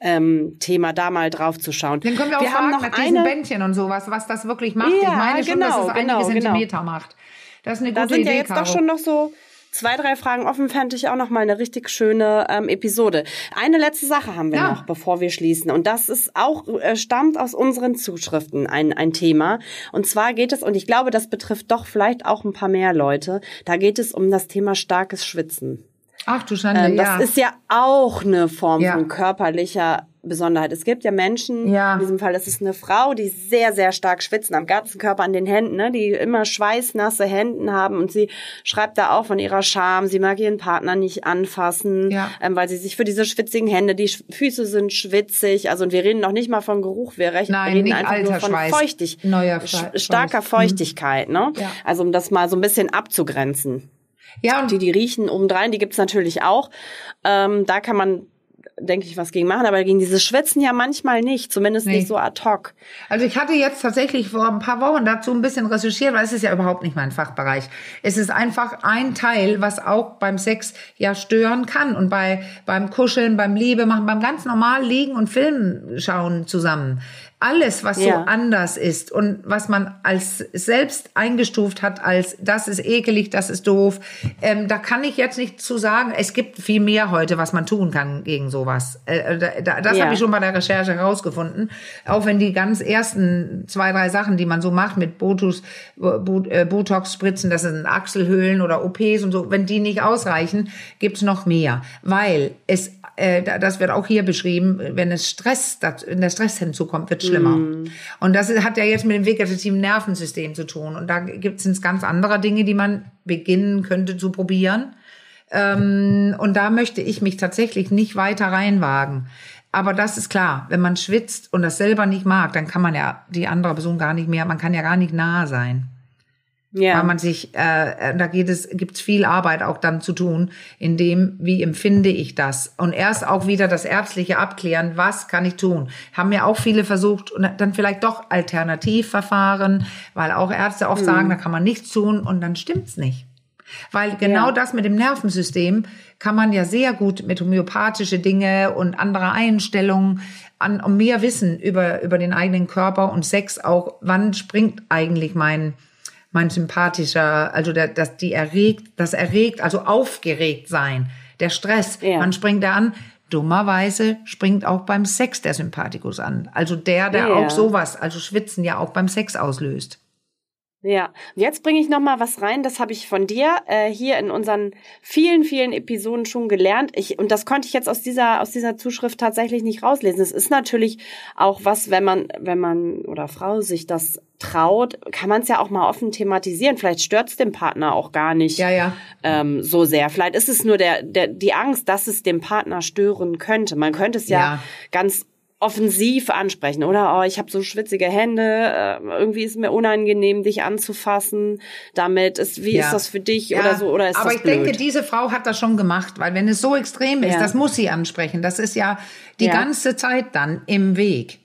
ähm, Thema, da mal drauf zu schauen. Dann können wir auch wir fragen nach diesen eine... Bändchen und sowas, was das wirklich macht. Ja, ich meine schon, genau, dass es genau, einige genau. Zentimeter macht. Das ist eine gute da sind Idee, ja jetzt Caro. doch schon noch so zwei, drei Fragen offen fände ich auch noch mal eine richtig schöne ähm, Episode. Eine letzte Sache haben wir ja. noch, bevor wir schließen. Und das ist auch, äh, stammt aus unseren Zuschriften ein, ein Thema. Und zwar geht es, und ich glaube, das betrifft doch vielleicht auch ein paar mehr Leute, da geht es um das Thema starkes Schwitzen. Ach du Schande, ähm, das ja. ist ja auch eine Form Ja. von körperlicher Besonderheit. Es gibt ja Menschen, Ja. in diesem Fall ist es eine Frau, die sehr, sehr stark schwitzen am ganzen Körper, an den Händen, ne? die immer schweißnasse Händen haben und sie schreibt da auch von ihrer Scham, sie mag ihren Partner nicht anfassen, Ja. ähm, weil sie sich für diese schwitzigen Hände, die Füße sind schwitzig, also und wir reden noch nicht mal von Geruch, wir rechnen, Nein, reden einfach nur alter von Schweiß. Feuchtig, Neuer Schweiß. starker Mhm. Feuchtigkeit, ne? Ja. Also um das mal so ein bisschen abzugrenzen. Ja, und Die, die riechen obendrein, die gibt's natürlich auch. Ähm, da kann man, denke ich, was gegen machen, aber gegen dieses Schwitzen ja manchmal nicht, zumindest Nee. nicht so ad hoc. Also ich hatte jetzt tatsächlich vor ein paar Wochen dazu ein bisschen recherchiert, weil es ist ja überhaupt nicht mein Fachbereich. Es ist einfach ein Teil, was auch beim Sex ja stören kann und bei beim Kuscheln, beim Liebe machen, beim ganz normal liegen und Film schauen zusammen. Alles, was so Ja. anders ist und was man als selbst eingestuft hat als das ist ekelig, das ist doof, ähm, da kann ich jetzt nicht zu sagen. Es gibt viel mehr heute, was man tun kann gegen sowas. Äh, da, das Ja. habe ich schon bei der Recherche herausgefunden. Auch wenn die ganz ersten zwei, drei Sachen, die man so macht mit Botox, Bo- äh, Botox-Spritzen, das sind Achselhöhlen oder OPs und so, wenn die nicht ausreichen, gibt's noch mehr. Weil es, äh, da- das wird auch hier beschrieben, wenn es Stress, wenn der Stress hinzukommt, wird schlimmer. Und das hat ja jetzt mit dem vegetativen Nervensystem zu tun. Und da gibt's es ganz andere Dinge, die man beginnen könnte zu probieren. Ähm, und da möchte ich mich tatsächlich nicht weiter reinwagen. Aber das ist klar, wenn man schwitzt und das selber nicht mag, dann kann man ja die andere Person gar nicht mehr, man kann ja gar nicht nah sein. Ja. Weil man sich, äh, da geht es, gibt's viel Arbeit auch dann zu tun, in dem, wie empfinde ich das? Und erst auch wieder das ärztliche Abklären, was kann ich tun? Haben ja auch viele versucht und dann vielleicht doch Alternativverfahren, weil auch Ärzte oft sagen, da kann man nichts tun und dann stimmt's nicht. Weil genau Ja. das mit dem Nervensystem kann man ja sehr gut mit homöopathische Dinge und andere Einstellungen an um mehr Wissen über, über den eigenen Körper und Sex auch, wann springt eigentlich mein, mein sympathischer, also der, das, die erregt, das erregt, also aufgeregt sein, der Stress, Ja. wann springt er an? Dummerweise springt auch beim Sex der Sympathikus an. Also der, der Ja. auch sowas, also Schwitzen ja auch beim Sex auslöst. Ja, und jetzt bringe ich noch mal was rein. Das habe ich von dir äh, hier in unseren vielen, vielen Episoden schon gelernt. Ich und das konnte ich jetzt aus dieser aus dieser Zuschrift tatsächlich nicht rauslesen. Es ist natürlich auch was, wenn man wenn man oder Frau sich das traut, kann man es ja auch mal offen thematisieren. Vielleicht stört es dem Partner auch gar nicht Ja, ja. ähm, so sehr. Vielleicht ist es nur der, der die Angst, dass es dem Partner stören könnte. Man könnte es ja, Ja. ganz offensiv ansprechen, oder? Oh, ich habe so schwitzige Hände, äh, irgendwie ist mir unangenehm, dich anzufassen. Damit ist, wie Ja. ist das für dich Ja, oder so? Oder ist aber das ich blöd? denke, diese Frau hat das schon gemacht, weil wenn es so extrem ist, Ja. das muss sie ansprechen. Das ist ja die ganze Zeit dann im Weg.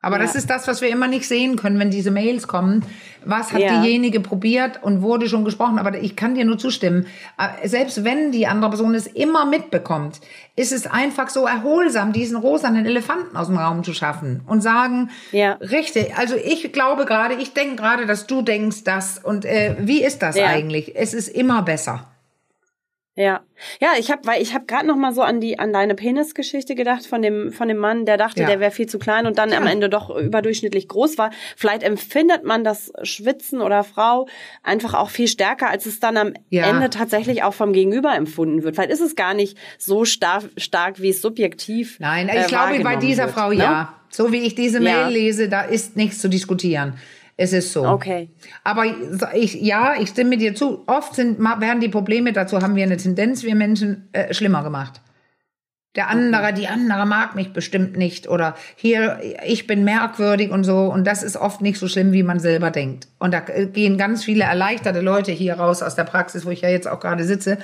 Aber Ja. das ist das, was wir immer nicht sehen können, wenn diese Mails kommen. Was hat Ja. diejenige probiert und wurde schon gesprochen? Aber ich kann dir nur zustimmen. Äh, Selbst wenn die andere Person es immer mitbekommt, ist es einfach so erholsam, diesen rosanen Elefanten aus dem Raum zu schaffen und sagen, Ja. richtig, also ich glaube gerade, ich denke gerade, dass du denkst das. Und äh, wie ist das eigentlich? Es ist immer besser. Ja, ja, ich habe, weil ich habe gerade noch mal so an die an deine Penisgeschichte gedacht von dem von dem Mann, der dachte, Ja. der wäre viel zu klein und dann am Ja. Ende doch überdurchschnittlich groß war. Vielleicht empfindet man das Schwitzen oder Frau einfach auch viel stärker, als es dann am Ja. Ende tatsächlich auch vom Gegenüber empfunden wird. Vielleicht ist es gar nicht so stark, stark wie es subjektiv. Nein, äh, ich glaube bei dieser wird, Frau ne? ja. So wie ich diese Mail lese, da ist nichts zu diskutieren. Es ist so. Okay. Aber ich, ja, ich stimme dir zu. Oft sind, werden die Probleme, dazu haben wir eine Tendenz, wir Menschen, äh, schlimmer gemacht. Der andere, die andere mag mich bestimmt nicht oder hier, ich bin merkwürdig und so. Und das ist oft nicht so schlimm, wie man selber denkt. Und da äh, gehen ganz viele erleichterte Leute hier raus aus der Praxis, wo ich ja jetzt auch gerade sitze.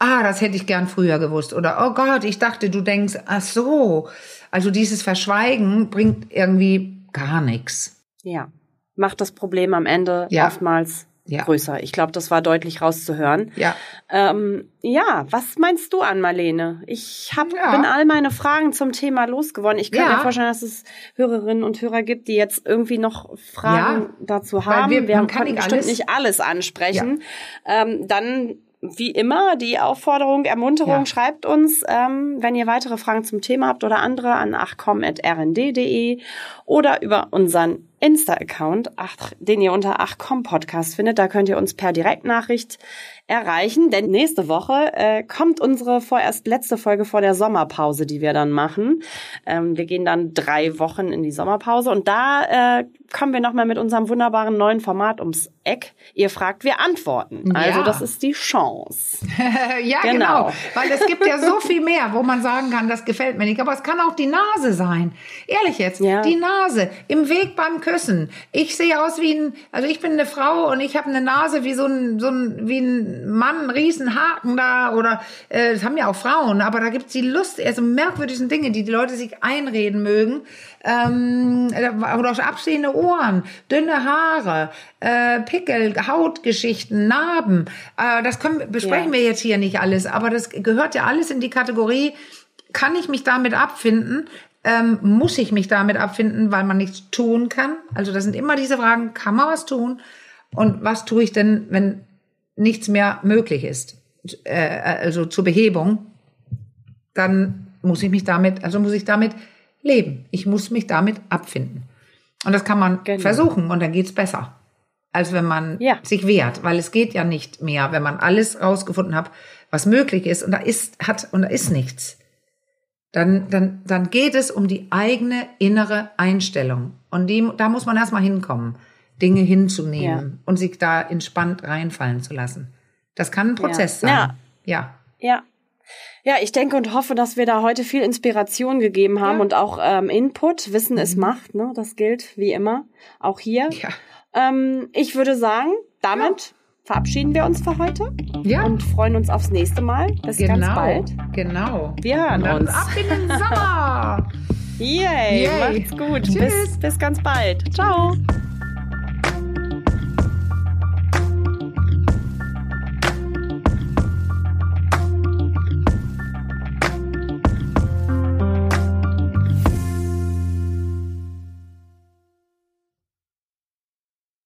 Ah, das hätte ich gern früher gewusst. Oder, oh Gott, ich dachte, du denkst, ach so. Also dieses Verschweigen bringt irgendwie gar nichts. Ja, macht das Problem am Ende Ja. oftmals Ja. größer. Ich glaube, das war deutlich rauszuhören. Ja. Ähm, ja, was meinst du an Marlene? Ich hab, Ja. bin all meine Fragen zum Thema losgeworden. Ich könnte Ja. mir vorstellen, dass es Hörerinnen und Hörer gibt, die jetzt irgendwie noch Fragen dazu weil haben. wir- Wir, man haben nicht bestimmt alles. nicht alles ansprechen. Ähm, dann wie immer die Aufforderung, Ermunterung, Ja. schreibt uns, ähm, wenn ihr weitere Fragen zum Thema habt oder andere an achcom.rnd.de oder über unseren Insta-Account, den ihr unter Achcom Podcast findet. Da könnt ihr uns per Direktnachricht erreichen, denn nächste Woche äh, kommt unsere vorerst letzte Folge vor der Sommerpause, die wir dann machen. Ähm, wir gehen dann drei Wochen in die Sommerpause und da äh, kommen wir nochmal mit unserem wunderbaren neuen Format ums Eck. Ihr fragt, wir antworten. Also ja. das ist die Chance. ja, genau. genau. Weil es gibt ja so viel mehr, wo man sagen kann, das gefällt mir nicht. Aber es kann auch die Nase sein. Ehrlich jetzt, ja. die Nase im Weg beim Küssen. Ich sehe aus wie ein, also ich bin eine Frau und ich habe eine Nase wie so ein, so ein, wie ein Mann, Riesenhaken da oder äh, das haben ja auch Frauen, aber da gibt's die Lust, also merkwürdigen Dinge, die die Leute sich einreden mögen. Ähm, oder auch abstehende Ohren, dünne Haare, äh, Pickel, Hautgeschichten, Narben. Äh, das können, besprechen ja. wir jetzt hier nicht alles, aber das gehört ja alles in die Kategorie, kann ich mich damit abfinden? Ähm, muss ich mich damit abfinden, weil man nichts tun kann? Also das sind immer diese Fragen, kann man was tun? Und was tue ich denn, wenn nichts mehr möglich ist, äh, also zur Behebung, dann muss ich mich damit, also muss ich damit leben. Ich muss mich damit abfinden. Und das kann man genau. versuchen und dann geht's besser, als wenn man ja. sich wehrt, weil es geht ja nicht mehr, wenn man alles rausgefunden hat, was möglich ist und da ist hat und da ist nichts dann, dann, dann geht es um die eigene innere Einstellung. Und die, da muss man erstmal hinkommen, Dinge hinzunehmen ja. und sich da entspannt reinfallen zu lassen. Das kann ein Prozess ja. sein. Ja. ja. Ja. Ich denke und hoffe, dass wir da heute viel Inspiration gegeben haben ja. und auch ähm, Input. Wissen mhm. ist Macht, ne? Das gilt wie immer. Auch hier. Ja. Ähm, ich würde sagen, damit verabschieden wir uns für heute. Ja. Und freuen uns aufs nächste Mal. Bis genau, ganz bald. Genau. Wir hören uns. Ab in den Sommer. Yay, Yay. Macht's gut. Tschüss. Bis, bis ganz bald. Ciao.